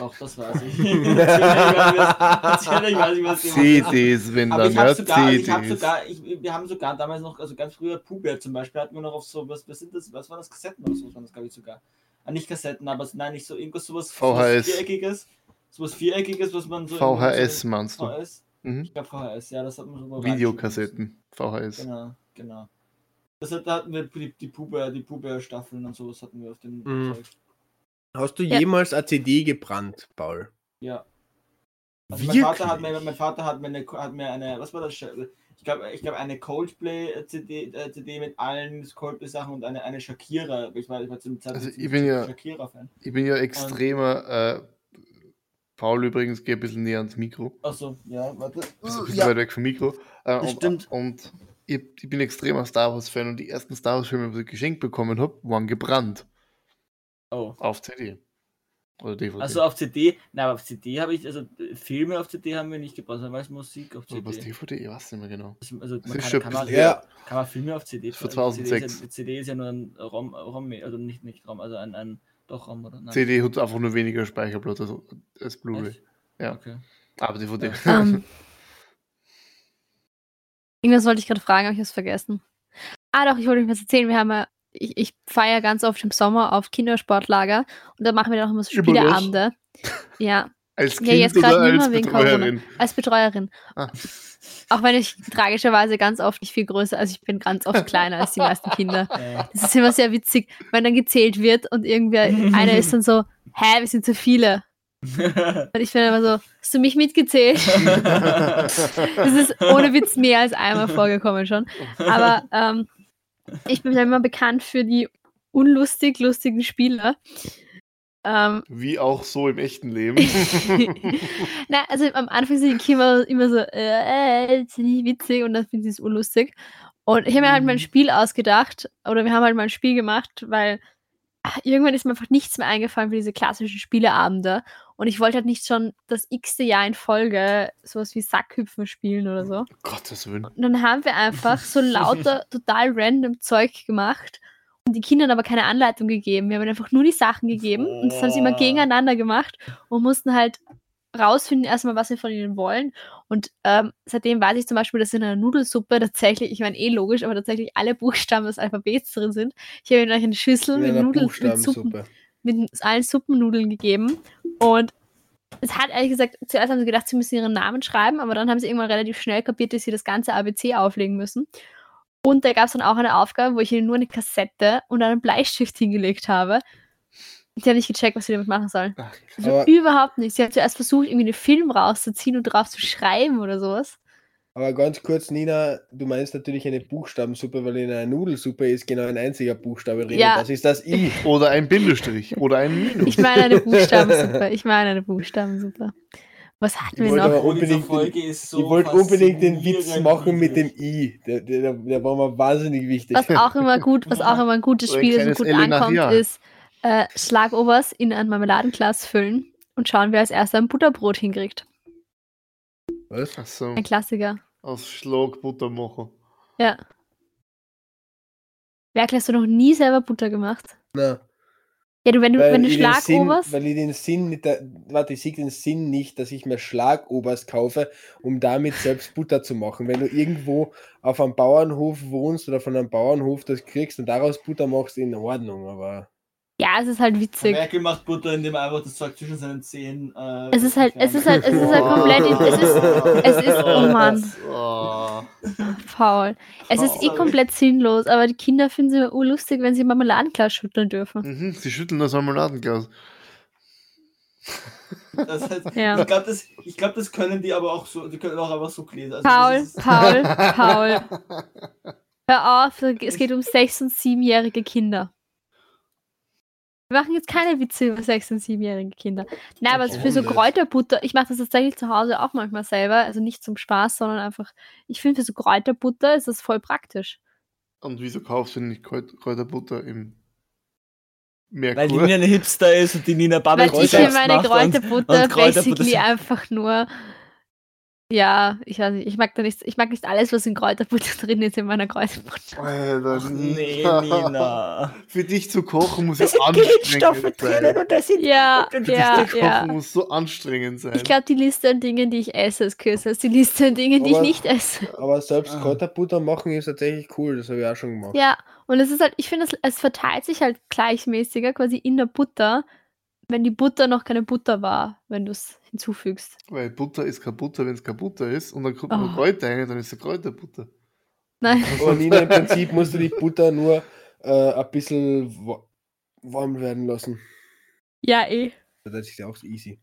S2: Auch das weiß ich. Natürlich
S1: weiß ich, was CDs, wenn dann, ja,
S2: sogar, CDs. Ich hab sogar, ich, wir haben sogar damals noch, also ganz früher Puber zum Beispiel, hatten wir noch auf so, was, was sind das, was waren das, Kassetten oder so, was waren das, glaube ich, sogar. Ah, nicht Kassetten, aber nein, nicht so irgendwas, sowas,
S1: VHS. sowas
S2: Viereckiges, sowas Viereckiges, was man so...
S1: VHS so, meinst du?
S2: VHS? Mhm. Ich glaube VHS, ja, das hat man
S1: so Videokassetten, VHS.
S2: Genau, genau. Das hat, da hatten wir die, die Puber, die Puber-Staffeln und sowas hatten wir auf dem mhm. Zeug.
S3: Hast du ja. jemals eine CD gebrannt, Paul?
S2: Ja. Also mein, Vater hat mir, mein Vater hat mir eine, hat mir eine was war das? Ich glaube, ich glaube eine Coldplay-CD äh, CD mit allen Coldplay-Sachen und eine, eine Shakira. Ich war, ich war zum
S1: Zeitpunkt also ich bin ja, Shakira-Fan. Ich bin ja extremer. äh, Paul übrigens, geh ein bisschen näher ans Mikro.
S2: Achso, ja, warte.
S1: Bist ein bisschen ja. weit weg vom Mikro.
S2: Äh, und, stimmt.
S1: Und ich, ich bin extremer Star Wars-Fan und die ersten Star Wars-Filme, die ich geschenkt bekommen habe, waren gebrannt.
S2: Oh.
S1: Auf CD.
S2: Oder DVD. Also auf CD, nein, aber auf CD habe ich, also Filme auf CD haben wir nicht gebraucht, sondern was Musik auf CD.
S1: Oder was DVD, ich weiß nicht mehr genau.
S2: Also man kann, kann, man, ja. kann man Filme auf CD
S1: Für 2006.
S2: CD ist, ja, CD ist ja nur ein ROM, ROM also nicht, nicht ROM, also ein, ein doch ROM oder
S1: nein. CD hat einfach nur weniger Speicherplatz als, als Blu-ray. Ja. Okay. Aber DVD.
S4: Um, ähm. irgendwas wollte ich gerade fragen, habe ich es vergessen. Ah doch, ich wollte euch was erzählen. Wir haben ja ich, ich feiere ganz oft im Sommer auf Kindersportlager und da machen wir dann auch immer so Spieleabende. Ja.
S1: Als Kind ja, jetzt oder als Betreuerin?
S4: Als Betreuerin. Ah. Auch wenn ich tragischerweise ganz oft nicht viel größer, also ich bin ganz oft kleiner als die meisten Kinder. Das ist immer sehr witzig, wenn dann gezählt wird und irgendwer, einer ist dann so, hä, wir sind zu viele. Und ich bin immer so, hast du mich mitgezählt? das ist ohne Witz mehr als einmal vorgekommen schon. Aber ähm, ich bin ja immer bekannt für die unlustig lustigen Spieler.
S1: Ähm, Wie auch so im echten Leben.
S4: Na, also am Anfang sind die Kinder immer so, äh, ist nicht witzig und dann finden sie es unlustig. Und ich habe mir halt mal ein mhm. Spiel ausgedacht, oder wir haben halt mal ein Spiel gemacht, weil irgendwann ist mir einfach nichts mehr eingefallen für diese klassischen Spieleabende. Und ich wollte halt nicht schon das x-te Jahr in Folge sowas wie Sackhüpfen spielen oder so.
S1: Gottes Willen. Und
S4: dann haben wir einfach so lauter, total random Zeug gemacht und die Kindern aber keine Anleitung gegeben. Wir haben einfach nur die Sachen gegeben oh. und das haben sie immer gegeneinander gemacht und mussten halt rausfinden erstmal, was wir von ihnen wollen. Und ähm, seitdem weiß ich zum Beispiel, dass in einer Nudelsuppe tatsächlich, ich meine eh logisch, aber tatsächlich alle Buchstaben des Alphabets drin sind. Ich habe ihnen gleich eine Schüssel mit Nudeln mit Suppen mit allen Suppennudeln gegeben. Und es hat ehrlich gesagt, zuerst haben sie gedacht, sie müssen ihren Namen schreiben, aber dann haben sie irgendwann relativ schnell kapiert, dass sie das ganze ABC auflegen müssen. Und da gab es dann auch eine Aufgabe, wo ich ihnen nur eine Kassette und einen Bleistift hingelegt habe. Die haben nicht gecheckt, was sie damit machen sollen. Ach, also überhaupt nicht. Sie hat zuerst versucht, irgendwie einen Film rauszuziehen und drauf zu schreiben oder sowas.
S3: Aber ganz kurz, Nina, du meinst natürlich eine Buchstabensuppe, weil in einer Nudelsuppe ist genau ein einziger Buchstabe drin. Ja. Das ist das I.
S1: Oder ein Bindestrich. Oder ein Minus.
S4: Ich meine eine Buchstabensuppe. Ich meine eine Buchstabensuppe. Was hatten wir noch?
S3: Unbedingt, so ich wollte unbedingt den Witz machen mit dem I. Der, der, der war mir wahnsinnig wichtig.
S4: Was auch immer gut, was auch immer ein gutes Spiel ist und gut ankommt, ist äh, Schlagobers in ein Marmeladenglas füllen und schauen, wer als erster ein Butterbrot hinkriegt.
S1: Was? Ach so.
S4: Ein Klassiker.
S1: Aus Schlag Butter machen.
S4: Ja. Werkel, hast du noch nie selber Butter gemacht?
S3: Nein.
S4: Ja, du, wenn du, wenn du Schlagoberst.
S3: Weil ich den Sinn nicht, warte, ich sehe den Sinn nicht, dass ich mir Schlagoberst kaufe, um damit selbst Butter zu machen. Wenn du irgendwo auf einem Bauernhof wohnst oder von einem Bauernhof das kriegst und daraus Butter machst, in Ordnung, aber
S4: Ja, es ist halt witzig.
S2: Merkel macht Butter, indem er einfach das Zeug zwischen seinen Zehen.
S4: Äh, es ist halt, es ist halt, es ist halt komplett. Es ist, es ist, oh Mann. Oh. Faul. Es ist eh komplett sinnlos, aber die Kinder finden es immer urlustig, wenn sie Marmeladenglas schütteln dürfen.
S1: Mhm, sie schütteln das Marmeladenglas.
S2: Das heißt, ja. ich glaube, das, glaub, das können die aber auch so, die können auch einfach so lesen. Also
S4: Paul, Paul, Paul. Hör auf, es geht um sechs- und siebenjährige Kinder. Wir machen jetzt keine Witze über sechs- und siebenjährige Kinder. Nein, aber für so Kräuterbutter, ich mache das tatsächlich zu Hause auch manchmal selber, also nicht zum Spaß, sondern einfach, ich finde für so Kräuterbutter ist das voll praktisch.
S1: Und wieso kaufst du nicht Kräuterbutter im
S2: Merkur? Weil die Nina ein Hipster ist und die Nina Bubble
S4: Weil ich für meine Kräuterbutter basically einfach nur ja, ich weiß nicht, ich mag da nicht, ich mag nicht alles, was in Kräuterbutter drin ist in meiner Kräuterbutter.
S1: Alter, Ach, nee, Nina. Für dich zu kochen muss es anstrengend sein. Und das sind,
S4: ja, Für ja, dich zu kochen ja.
S1: muss so anstrengend sein.
S4: Ich glaube, die Liste an Dingen, die ich esse, ist kürzer als die Liste an Dingen, die aber, ich nicht esse.
S3: Aber selbst ah. Kräuterbutter machen ist tatsächlich cool, das habe ich auch schon gemacht.
S4: Ja, und es ist halt, ich finde, es, es verteilt sich halt gleichmäßiger quasi in der Butter wenn die Butter noch keine Butter war, wenn du es hinzufügst.
S1: Weil Butter ist keine Butter, wenn es keine Butter ist und dann kommt oh. noch Kräuter rein, dann ist es Kräuterbutter.
S4: Nein.
S3: Aber Nina, im Prinzip musst du die Butter nur äh, ein bisschen warm werden lassen.
S4: Ja, eh.
S3: Das ist ja auch easy.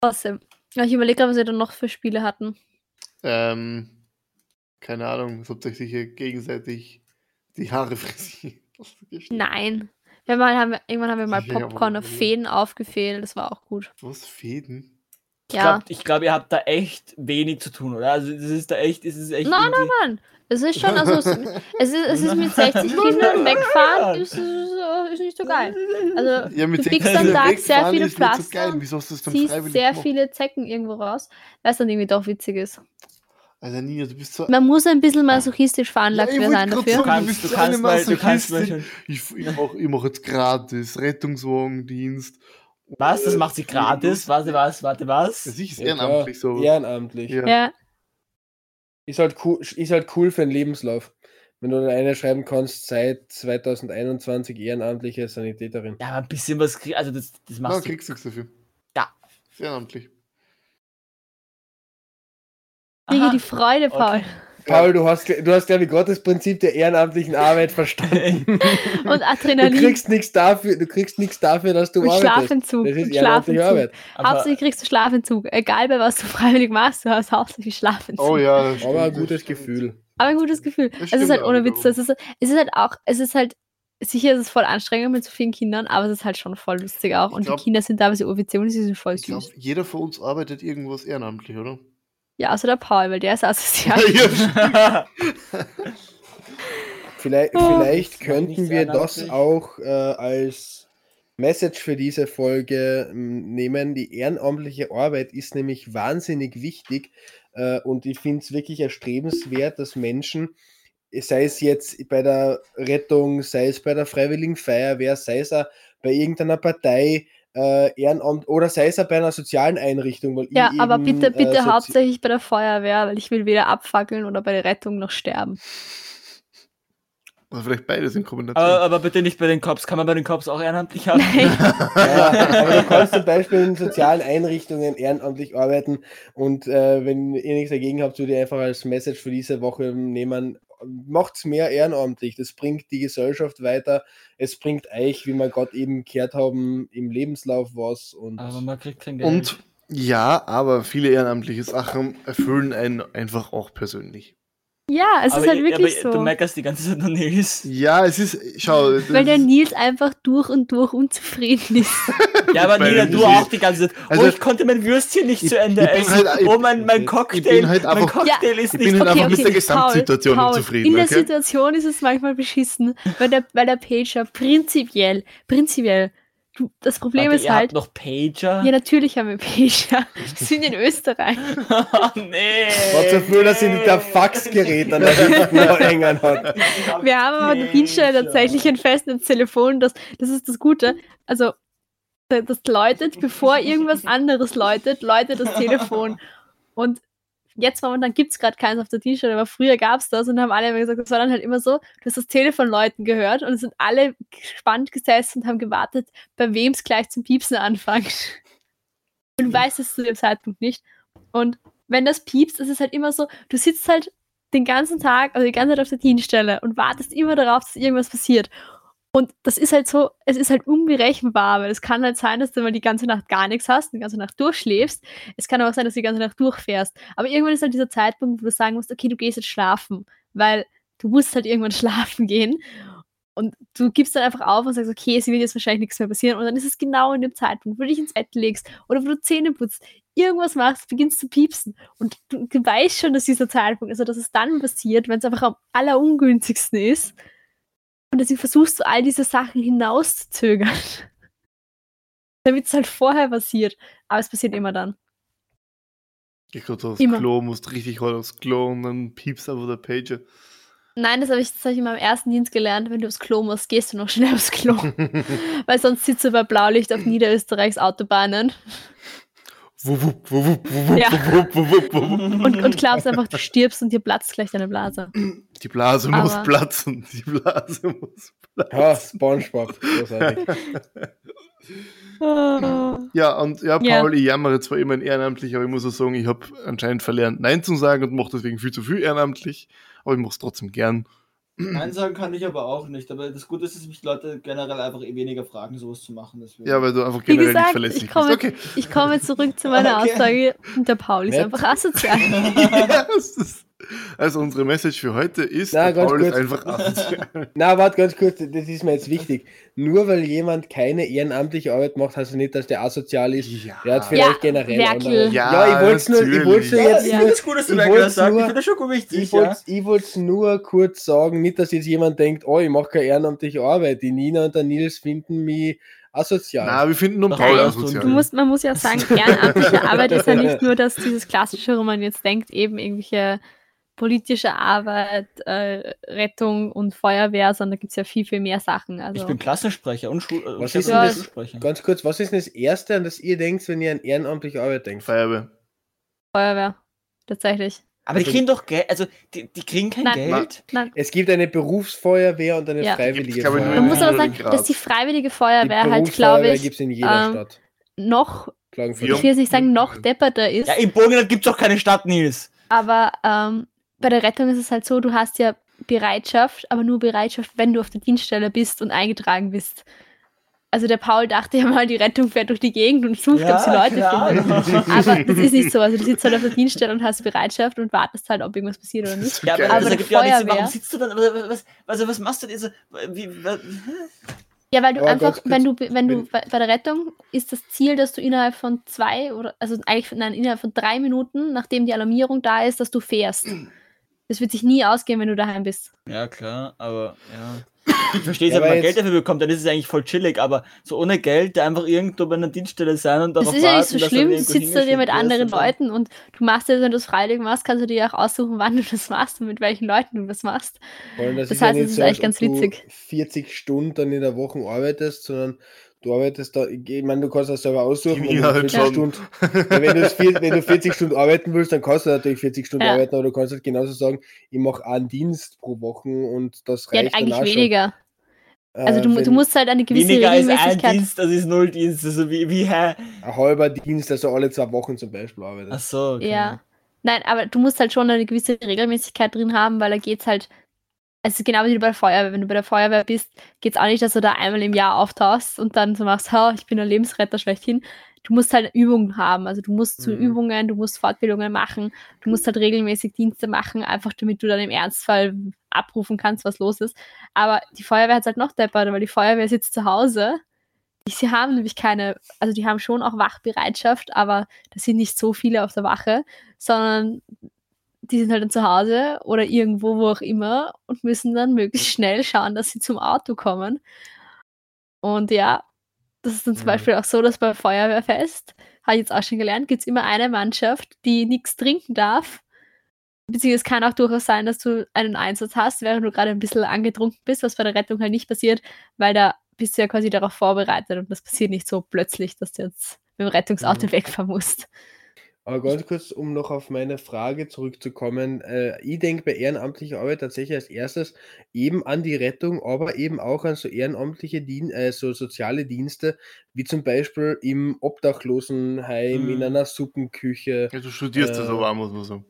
S4: Awesome. Ich überlege gerade, was wir dann noch für Spiele hatten.
S1: Ähm, keine Ahnung, es habt euch sicher gegenseitig die Haare frisiert.
S4: Nein. Ja, mal haben wir, irgendwann haben wir mal Popcorn auf Fäden aufgefehlt, das war auch gut.
S1: Was, Fäden?
S2: Ja. Ich glaube, glaub, ihr habt da echt wenig zu tun, oder? Also, das ist da echt, ist es echt.
S4: Nein, nein, nein. Es ist schon, also, es, es, ist, es ist mit 60 Kindern wegfahren, ist, ist, ist nicht so geil. Also, ja, du pickst am Tag sehr viele Pflaster, so Wieso hast du das dann ziehst sehr gemacht? viele Zecken irgendwo raus, weil es dann irgendwie doch witzig ist.
S1: Alter, Nina, du bist so.
S4: Man muss ein bisschen masochistisch veranlagt ja, sein dafür.
S1: Sagen, du, kannst, du, kannst mal, du kannst mal schon. Ich, ich mache mach jetzt gratis Rettungswagendienst.
S2: Was? Das macht sie gratis? Warte, was? Warte, was?
S1: Sicher ist ehrenamtlich so.
S3: Ehrenamtlich.
S4: Ja. ja.
S3: Ist, halt cool, ist halt cool für einen Lebenslauf. Wenn du dann eine schreiben kannst, seit 2021 ehrenamtliche Sanitäterin.
S2: Ja, aber ein bisschen was kriegst also das, das machst
S1: Na, du. kriegst du dafür.
S2: Ja.
S1: Ehrenamtlich.
S4: Kriege die Freude, Paul. Okay.
S3: Paul, du hast, du hast, glaube ich, Gottes Prinzip der ehrenamtlichen Arbeit verstanden.
S4: Und Adrenalin.
S3: Du kriegst nichts dafür, du kriegst nichts dafür, dass du
S4: und arbeitest. Schlafentzug. Das ist Schlafentzug. Arbeit. Hauptsächlich kriegst du Schlafentzug. Egal bei was du freiwillig machst, du hast hauptsächlich Schlafentzug.
S1: Oh ja.
S3: Aber ein gutes Gefühl.
S4: Aber ein gutes Gefühl. Es ist halt ohne Witz. Es ist, es ist halt auch, es ist halt sicher ist es voll anstrengend mit so vielen Kindern, aber es ist halt schon voll lustig auch. Und glaub, die Kinder sind teilweise offiziell und sie sind voll süß. Ich glaube,
S1: jeder von uns arbeitet irgendwas ehrenamtlich, oder?
S4: Ja, außer der Paul, weil der ist Assoziat.
S3: vielleicht, oh, vielleicht könnten wir das auch äh, als Message für diese Folge hm, nehmen. Die ehrenamtliche Arbeit ist nämlich wahnsinnig wichtig äh, und ich finde es wirklich erstrebenswert, dass Menschen, sei es jetzt bei der Rettung, sei es bei der Freiwilligen Feuerwehr, sei es auch bei irgendeiner Partei, äh, Ehrenamt oder sei es auch bei einer sozialen Einrichtung. Weil
S4: ja, aber eben, bitte, bitte äh, hauptsächlich bei der Feuerwehr, weil ich will weder abfackeln oder bei der Rettung noch sterben.
S1: Oder vielleicht beides in Kombination.
S2: Aber, aber, bitte nicht bei den Cops. Kann man bei den Cops auch ehrenamtlich haben?
S3: ja, aber du kannst zum Beispiel in sozialen Einrichtungen ehrenamtlich arbeiten und äh, wenn ihr nichts dagegen habt, würde ich einfach als Message für diese Woche nehmen, macht es mehr ehrenamtlich. Das bringt die Gesellschaft weiter. Es bringt euch, wie wir gerade eben gehört haben, im Lebenslauf was. Und,
S2: aber man kriegt kein Geld.
S1: Und ja, aber viele ehrenamtliche Sachen erfüllen einen einfach auch persönlich.
S4: Ja, es aber ist halt wirklich so.
S2: Du meckerst die ganze Zeit an Nils.
S1: Ja, es ist, schau.
S4: Weil der Nils einfach durch und durch unzufrieden ist.
S2: ja, aber Nina, du auch die ganze Zeit. Also, oh, ich konnte mein Würstchen nicht ich, zu Ende essen. Halt, ich, oh, mein, mein Cocktail, halt einfach, mein Cocktail ja, ist nicht...
S1: Ich bin halt okay, einfach okay, mit der Gesamtsituation Paul, unzufrieden.
S4: In der okay? Situation ist es manchmal beschissen, weil der, weil der Pager prinzipiell, prinzipiell Du, das Problem Warte, ist halt.
S2: noch Pager?
S4: Ja, natürlich haben wir Pager. Wir sind in Österreich.
S2: oh, nee.
S3: Was so früh, dass sie nicht der Faxgerät an der hängen hat.
S4: Wir haben aber in Windstelle tatsächlich ein Festnetztelefon. Das, das ist das Gute. Also, das läutet, bevor irgendwas anderes läutet, läutet das Telefon. Und Jetzt momentan gibt es gerade keins auf der T-Shirt, aber früher gab es das und haben alle immer gesagt, das war dann halt immer so, du hast das Telefon Leuten gehört und es sind alle gespannt gesessen und haben gewartet, bei wem es gleich zum Piepsen anfängt. Und du weißt es zu dem Zeitpunkt nicht. Und wenn das piepst, ist es halt immer so, du sitzt halt den ganzen Tag, also die ganze Zeit auf der Dienststelle und wartest immer darauf, dass irgendwas passiert. Und das ist halt so, es ist halt unberechenbar, weil es kann halt sein, dass du mal die ganze Nacht gar nichts hast, die ganze Nacht durchschläfst. Es kann auch sein, dass du die ganze Nacht durchfährst. Aber irgendwann ist halt dieser Zeitpunkt, wo du sagen musst, okay, du gehst jetzt schlafen, weil du musst halt irgendwann schlafen gehen. Und du gibst dann einfach auf und sagst, okay, es wird jetzt wahrscheinlich nichts mehr passieren. Und dann ist es genau in dem Zeitpunkt, wo du dich ins Bett legst oder wo du Zähne putzt, irgendwas machst, beginnst zu piepsen. Und du, du weißt schon, dass dieser Zeitpunkt, also dass es dann passiert, wenn es einfach am allerungünstigsten ist und deswegen versuchst du all diese Sachen hinauszuzögern. Damit es halt vorher passiert. Aber es passiert immer dann.
S1: Ich glaube, aufs immer. Klo, musst richtig hart aufs Klo und dann piepst einfach der Pager.
S4: Nein, das habe ich, hab ich in meinem ersten Dienst gelernt. Wenn du aufs Klo musst, gehst du noch schnell aufs Klo. Weil sonst sitzt du bei Blaulicht auf Niederösterreichs Autobahnen. Ja. Und, und glaubst einfach, du stirbst und dir platzt gleich deine Blase.
S1: Die Blase Aber muss platzen. Die Blase muss platzen.
S3: Ja, Spongebob.
S1: ja, und ja, Paul, ja. ich jammere zwar immer ehrenamtlich, aber ich muss auch sagen, ich habe anscheinend verlernt, Nein zu sagen und mache deswegen viel zu viel ehrenamtlich. Aber ich mache es trotzdem gern.
S2: Nein sagen kann ich aber auch nicht. Aber das Gute ist, dass mich Leute generell einfach eh weniger fragen, sowas zu machen.
S1: Deswegen. Ja, weil du einfach generell gesagt, nicht verlässlich
S4: ich komme,
S1: bist.
S4: Okay. Ich komme zurück zu meiner okay. Aussage. Der Paul ist einfach asozial.
S1: ja, also unsere Message für heute ist,
S3: Na, Paul kurz. ist einfach asozial. Na, warte ganz kurz, das ist mir jetzt wichtig. Nur weil jemand keine ehrenamtliche Arbeit macht, heißt das nicht, dass der asozial ist. Ja. Der hat vielleicht ja, generell andere.
S1: Ja, ja, ich wollte es nur, ich wollte jetzt.
S2: Ja, ich finde es gut, dass du das sagst. Ich finde das schon gut
S3: wichtig. Ich wollte es nur kurz sagen, nicht, dass jetzt jemand denkt, oh, ich mache keine ehrenamtliche Arbeit. Die Nina und der Nils finden mich asozial.
S1: Na, wir finden nur Paul asozial.
S4: Du musst, man muss ja sagen, ehrenamtliche Arbeit ist ja nicht nur, dass dieses klassische, wo man jetzt denkt, eben irgendwelche politische Arbeit, äh, Rettung und Feuerwehr, sondern da gibt es ja viel, viel mehr Sachen. Also,
S2: ich bin Klassensprecher und Schul
S3: was ist ja, das, Ganz kurz, was ist denn das Erste, an das ihr denkt, wenn ihr an ehrenamtliche Arbeit denkt?
S1: Feuerwehr.
S4: Feuerwehr, tatsächlich.
S2: Aber die kriegen doch Geld, also die, die kriegen kein nein, Geld.
S3: Nein. Es gibt eine Berufsfeuerwehr und eine ja. freiwillige Feuerwehr.
S4: Man muss aber sagen, dass die freiwillige Feuerwehr die halt, glaube ich,
S3: gibt's in jeder
S4: ähm, Stadt. noch, ich will jetzt nicht sagen, noch depperter ist.
S2: Ja, in Burgenland gibt es doch keine Stadt, Nils.
S4: Aber ähm, bei der Rettung ist es halt so, du hast ja Bereitschaft, aber nur Bereitschaft, wenn du auf der Dienststelle bist und eingetragen bist. Also der Paul dachte ja mal, die Rettung fährt durch die Gegend und sucht, ja, ob sie Leute klar. findet. Aber das ist nicht so. Also du sitzt halt auf der Dienststelle und hast Bereitschaft und wartest halt, ob irgendwas passiert oder nicht.
S2: Ja, aber, aber das ja nichts, warum sitzt du dann? Was, also was machst du denn so? Wie, was?
S4: Ja, weil du oh, einfach, Gott, wenn du, wenn du bei, bei der Rettung ist das Ziel, dass du innerhalb von zwei oder also eigentlich nein, innerhalb von drei Minuten, nachdem die Alarmierung da ist, dass du fährst. Das wird sich nie ausgehen, wenn du daheim bist.
S2: Ja, klar, aber ja. Ich verstehe es, ja, wenn man Geld dafür bekommt, dann ist es eigentlich voll chillig, aber so ohne Geld einfach irgendwo bei einer Dienststelle sein und darauf
S4: Das ist ja nicht so schlimm, du sitzt da dir mit anderen Leuten und du machst ja, wenn du es freiwillig machst, kannst du dir auch aussuchen, wann du das machst und mit welchen Leuten du das machst.
S3: Das, das heißt, es ist eigentlich ganz witzig. 40 Stunden in der Woche arbeitest, sondern du arbeitest da, ich meine, du kannst das selber aussuchen. Wenn du, 40 Stunden, wenn, du wenn du 40 Stunden arbeiten willst, dann kannst du natürlich 40 Stunden ja. arbeiten, aber du kannst halt genauso sagen, ich mache einen Dienst pro Woche und das reicht
S4: ja, eigentlich weniger. Also du, äh, du, musst halt eine gewisse
S2: weniger Regelmäßigkeit... Als ein Dienst, das ist null Dienst, also wie, wie hä?
S3: Ein halber Dienst, also alle zwei Wochen zum Beispiel arbeitet.
S2: Ach so,
S4: okay. Ja. Nein, aber du musst halt schon eine gewisse Regelmäßigkeit drin haben, weil da geht es halt es ist genau wie bei der Feuerwehr. Wenn du bei der Feuerwehr bist, geht es auch nicht, dass du da einmal im Jahr auftauchst und dann so machst, ha, ich bin ein Lebensretter schlechthin. Du musst halt Übungen haben. Also du musst zu mhm. Übungen, du musst Fortbildungen machen, du musst halt regelmäßig Dienste machen, einfach damit du dann im Ernstfall abrufen kannst, was los ist. Aber die Feuerwehr hat halt noch deppert, weil die Feuerwehr sitzt zu Hause. Sie haben nämlich keine, also die haben schon auch Wachbereitschaft, aber da sind nicht so viele auf der Wache, sondern die sind halt dann zu Hause oder irgendwo, wo auch immer und müssen dann möglichst schnell schauen, dass sie zum Auto kommen. Und ja, das ist dann zum mhm. Beispiel auch so, dass beim Feuerwehrfest, habe ich jetzt auch schon gelernt, gibt es immer eine Mannschaft, die nichts trinken darf. Beziehungsweise es kann auch durchaus sein, dass du einen Einsatz hast, während du gerade ein bisschen angetrunken bist, was bei der Rettung halt nicht passiert, weil da bist du ja quasi darauf vorbereitet und das passiert nicht so plötzlich, dass du jetzt mit dem Rettungsauto mhm. wegfahren musst.
S3: Aber ganz kurz, um noch auf meine Frage zurückzukommen. Äh, ich denke bei ehrenamtlicher Arbeit tatsächlich als erstes eben an die Rettung, aber eben auch an so ehrenamtliche Dien äh, so soziale Dienste, wie zum Beispiel im Obdachlosenheim, mhm. in einer Suppenküche.
S1: Ja, du studierst äh, das aber auch, muss man sagen.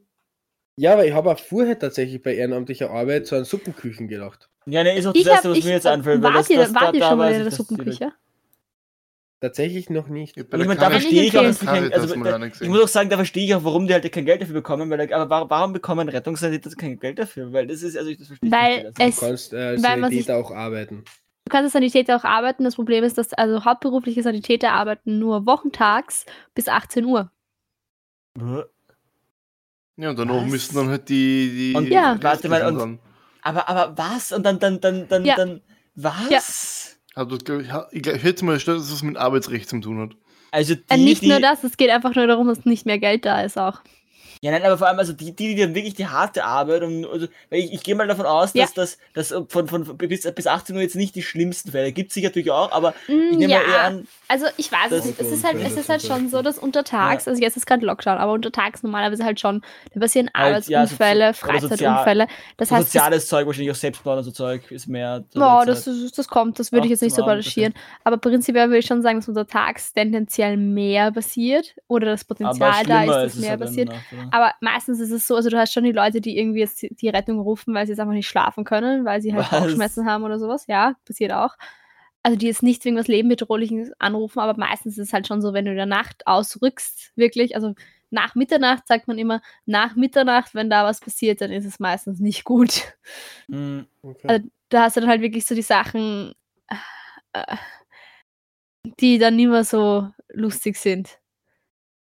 S3: Ja, aber ich habe auch vorher tatsächlich bei ehrenamtlicher Arbeit so an Suppenküchen gedacht.
S2: Ja, ne, ist auch das ich Erste, was mir jetzt einfällt.
S4: Wart das, ihr, das, wart ihr schon mal in der Suppenküche?
S3: Tatsächlich noch nicht.
S2: Ich, meine, da verstehe ich auch, kein, also, da, ich muss auch sagen, da verstehe ich auch, warum die halt kein Geld dafür bekommen, weil, aber warum bekommen Rettungssanitäter kein Geld dafür? Weil das ist, also ich das verstehe
S4: weil nicht. Es,
S3: du kannst äh, als Sanitäter auch arbeiten.
S4: Du kannst als Sanitäter auch arbeiten. Das Problem ist, dass also hauptberufliche Sanitäter arbeiten nur wochentags bis 18 Uhr.
S1: Ja, und danach müssten dann halt die. die
S2: und, ja, warte mal, und, aber, aber was? Und dann, dann, dann, dann, ja. dann, was? Ja.
S1: Also, ich, ich hätte mal gestellt, dass es mit Arbeitsrecht zu tun hat.
S4: Also die, äh, nicht die, nur das, es geht einfach nur darum, dass nicht mehr Geld da ist auch.
S2: Ja, nein, aber vor allem, also die, die, die haben wirklich die harte Arbeit und also, ich, ich gehe mal davon aus, dass ja. das dass, von, von bis, bis 18 Uhr jetzt nicht die schlimmsten Fälle gibt, sicher natürlich auch, aber
S4: mm, ich nehme ja. mal eher an. Also ich weiß es nicht. Es ist halt, es ist halt schon so, dass untertags, ja. also jetzt ist gerade Lockdown, aber untertags normalerweise halt schon, da passieren halt, Arbeitsunfälle, ja, Freizeitunfälle. Das heißt,
S2: soziales das, Zeug, wahrscheinlich auch Selbstmord und so Zeug ist mehr.
S4: Ja, das, das kommt, das würde ich jetzt nicht so recherchieren. Aber prinzipiell würde ich schon sagen, dass untertags tendenziell mehr passiert oder das Potenzial da ist, dass mehr passiert. Aber meistens ist es so, also du hast schon die Leute, die irgendwie jetzt die Rettung rufen, weil sie jetzt einfach nicht schlafen können, weil sie halt Bauchschmerzen haben oder sowas. Ja, passiert auch. Also die jetzt nicht wegen was Lebenbedrohliches anrufen, aber meistens ist es halt schon so, wenn du in der Nacht ausrückst, wirklich, also nach Mitternacht sagt man immer, nach Mitternacht, wenn da was passiert, dann ist es meistens nicht gut. Mm, okay. Also da hast du dann halt wirklich so die Sachen, äh, die dann nicht mehr so lustig sind.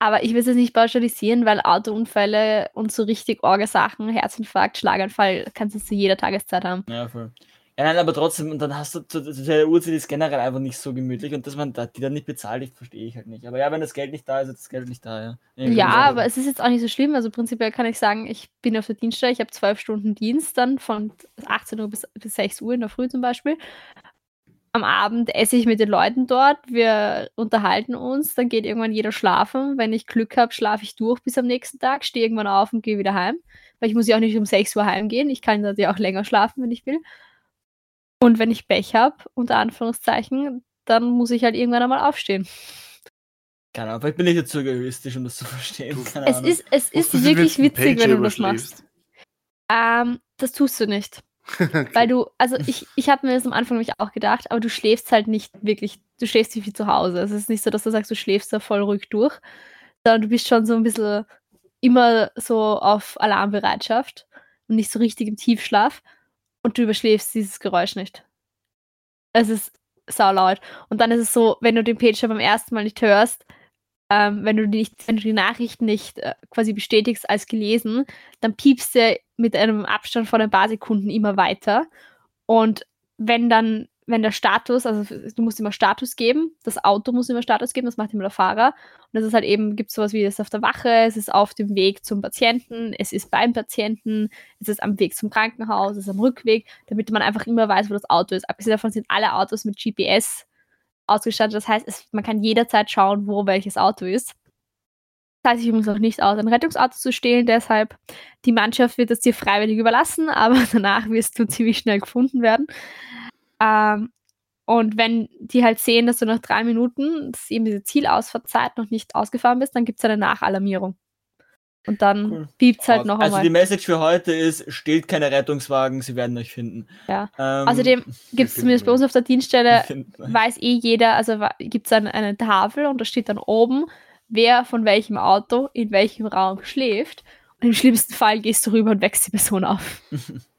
S4: Aber ich will es jetzt nicht pauschalisieren, weil Autounfälle und so richtig Orgasachen, Herzinfarkt, Schlaganfall, kannst du zu jeder Tageszeit haben.
S2: Ja, voll. Ja, nein, aber trotzdem, und dann hast du, der Uhrzeit ist generell einfach nicht so gemütlich und dass man die dann nicht bezahlt, ich verstehe ich halt nicht. Aber ja, wenn das Geld nicht da ist, ist das Geld nicht da, ja.
S4: Irgendwie ja, aber es ist jetzt auch nicht so schlimm. Also prinzipiell kann ich sagen, ich bin auf der Dienststelle, ich habe zwölf Stunden Dienst dann von 18 Uhr bis, bis 6 Uhr in der Früh zum Beispiel am Abend esse ich mit den Leuten dort, wir unterhalten uns, dann geht irgendwann jeder schlafen. Wenn ich Glück habe, schlafe ich durch bis am nächsten Tag, stehe irgendwann auf und gehe wieder heim. Weil ich muss ja auch nicht um 6 Uhr heimgehen. Ich kann ja auch länger schlafen, wenn ich will. Und wenn ich Pech habe, unter Anführungszeichen, dann muss ich halt irgendwann einmal aufstehen.
S2: Keine Ahnung, vielleicht bin ich jetzt zu egoistisch, um das zu verstehen. Keine
S4: es ist, es ist wirklich witzig, wenn du das machst. Ähm, das tust du nicht. Okay. Weil du, also ich, ich habe mir das am Anfang nämlich auch gedacht, aber du schläfst halt nicht wirklich, du schläfst nicht wie zu Hause. Es ist nicht so, dass du sagst, du schläfst da voll ruhig durch, sondern du bist schon so ein bisschen immer so auf Alarmbereitschaft und nicht so richtig im Tiefschlaf und du überschläfst dieses Geräusch nicht. Es ist saulaut. Und dann ist es so, wenn du den Pager beim ersten Mal nicht hörst, ähm, wenn, du die nicht, wenn du die Nachricht nicht äh, quasi bestätigst als gelesen, dann piepst er mit einem Abstand von ein paar Sekunden immer weiter. Und wenn dann, wenn der Status, also du musst immer Status geben, das Auto muss immer Status geben, das macht immer der Fahrer. Und das ist halt eben, gibt es sowas wie, es ist auf der Wache, es ist auf dem Weg zum Patienten, es ist beim Patienten, es ist am Weg zum Krankenhaus, es ist am Rückweg, damit man einfach immer weiß, wo das Auto ist. Abgesehen davon sind alle Autos mit GPS ausgestattet. Das heißt, es, man kann jederzeit schauen, wo welches Auto ist. Das heißt, ich übrigens auch nicht aus, ein Rettungsauto zu stehlen. Deshalb, die Mannschaft wird es dir freiwillig überlassen, aber danach wirst du ziemlich schnell gefunden werden. Ähm, und wenn die halt sehen, dass du nach drei Minuten, dass eben diese Zielausfahrtzeit noch nicht ausgefahren bist, dann gibt es eine Nachalarmierung. Und dann cool. piept es halt noch
S2: also einmal. Also die Message für heute ist, steht keine Rettungswagen, sie werden euch finden.
S4: Ja. Ähm, Außerdem gibt es zumindest bei uns auf der Dienststelle, weiß eh jeder, also gibt es eine, eine Tafel und da steht dann oben, wer von welchem Auto in welchem Raum schläft. Und im schlimmsten Fall gehst du rüber und wächst die Person auf.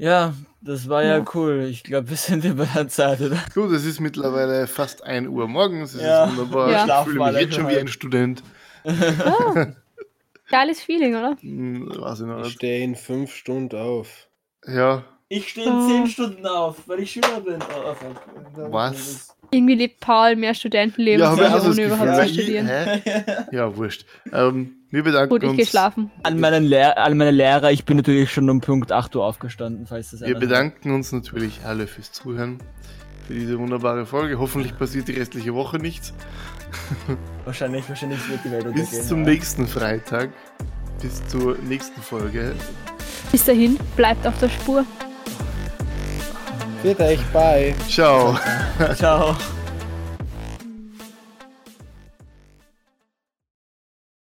S2: Ja, das war ja, ja cool. Ich glaube, wir sind über der Zeit, oder?
S1: Gut, es ist mittlerweile fast 1 Uhr morgens. Es ja. ist wunderbar. Ja. Ich fühle mich jetzt schon wie ein Student.
S4: Oh. Geiles Feeling, oder?
S1: Hm, weiß ich noch
S3: nicht. Ich stehe in fünf Stunden auf.
S1: Ja.
S2: Ich stehe in oh. zehn Stunden auf, weil ich Schüler bin. Oh,
S1: Was?
S4: Irgendwie lebt Paul mehr Studentenleben, ja, als ich, ohne überhaupt zu studieren.
S1: Hä? Ja, wurscht. Ähm, wir bedanken Gut, ich uns.
S4: geschlafen.
S2: An, meinen Lehr an meine Lehrer, ich bin natürlich schon um Punkt 8 Uhr aufgestanden, falls das
S1: Wir bedanken hat. uns natürlich alle fürs Zuhören für diese wunderbare Folge. Hoffentlich passiert die restliche Woche nichts.
S2: Wahrscheinlich, wahrscheinlich wird die Welt
S1: untergehen. Bis zum ja. nächsten Freitag. Bis zur nächsten Folge.
S4: Bis dahin, bleibt auf der Spur.
S3: Bitte euch, bye.
S1: Ciao.
S2: Ciao.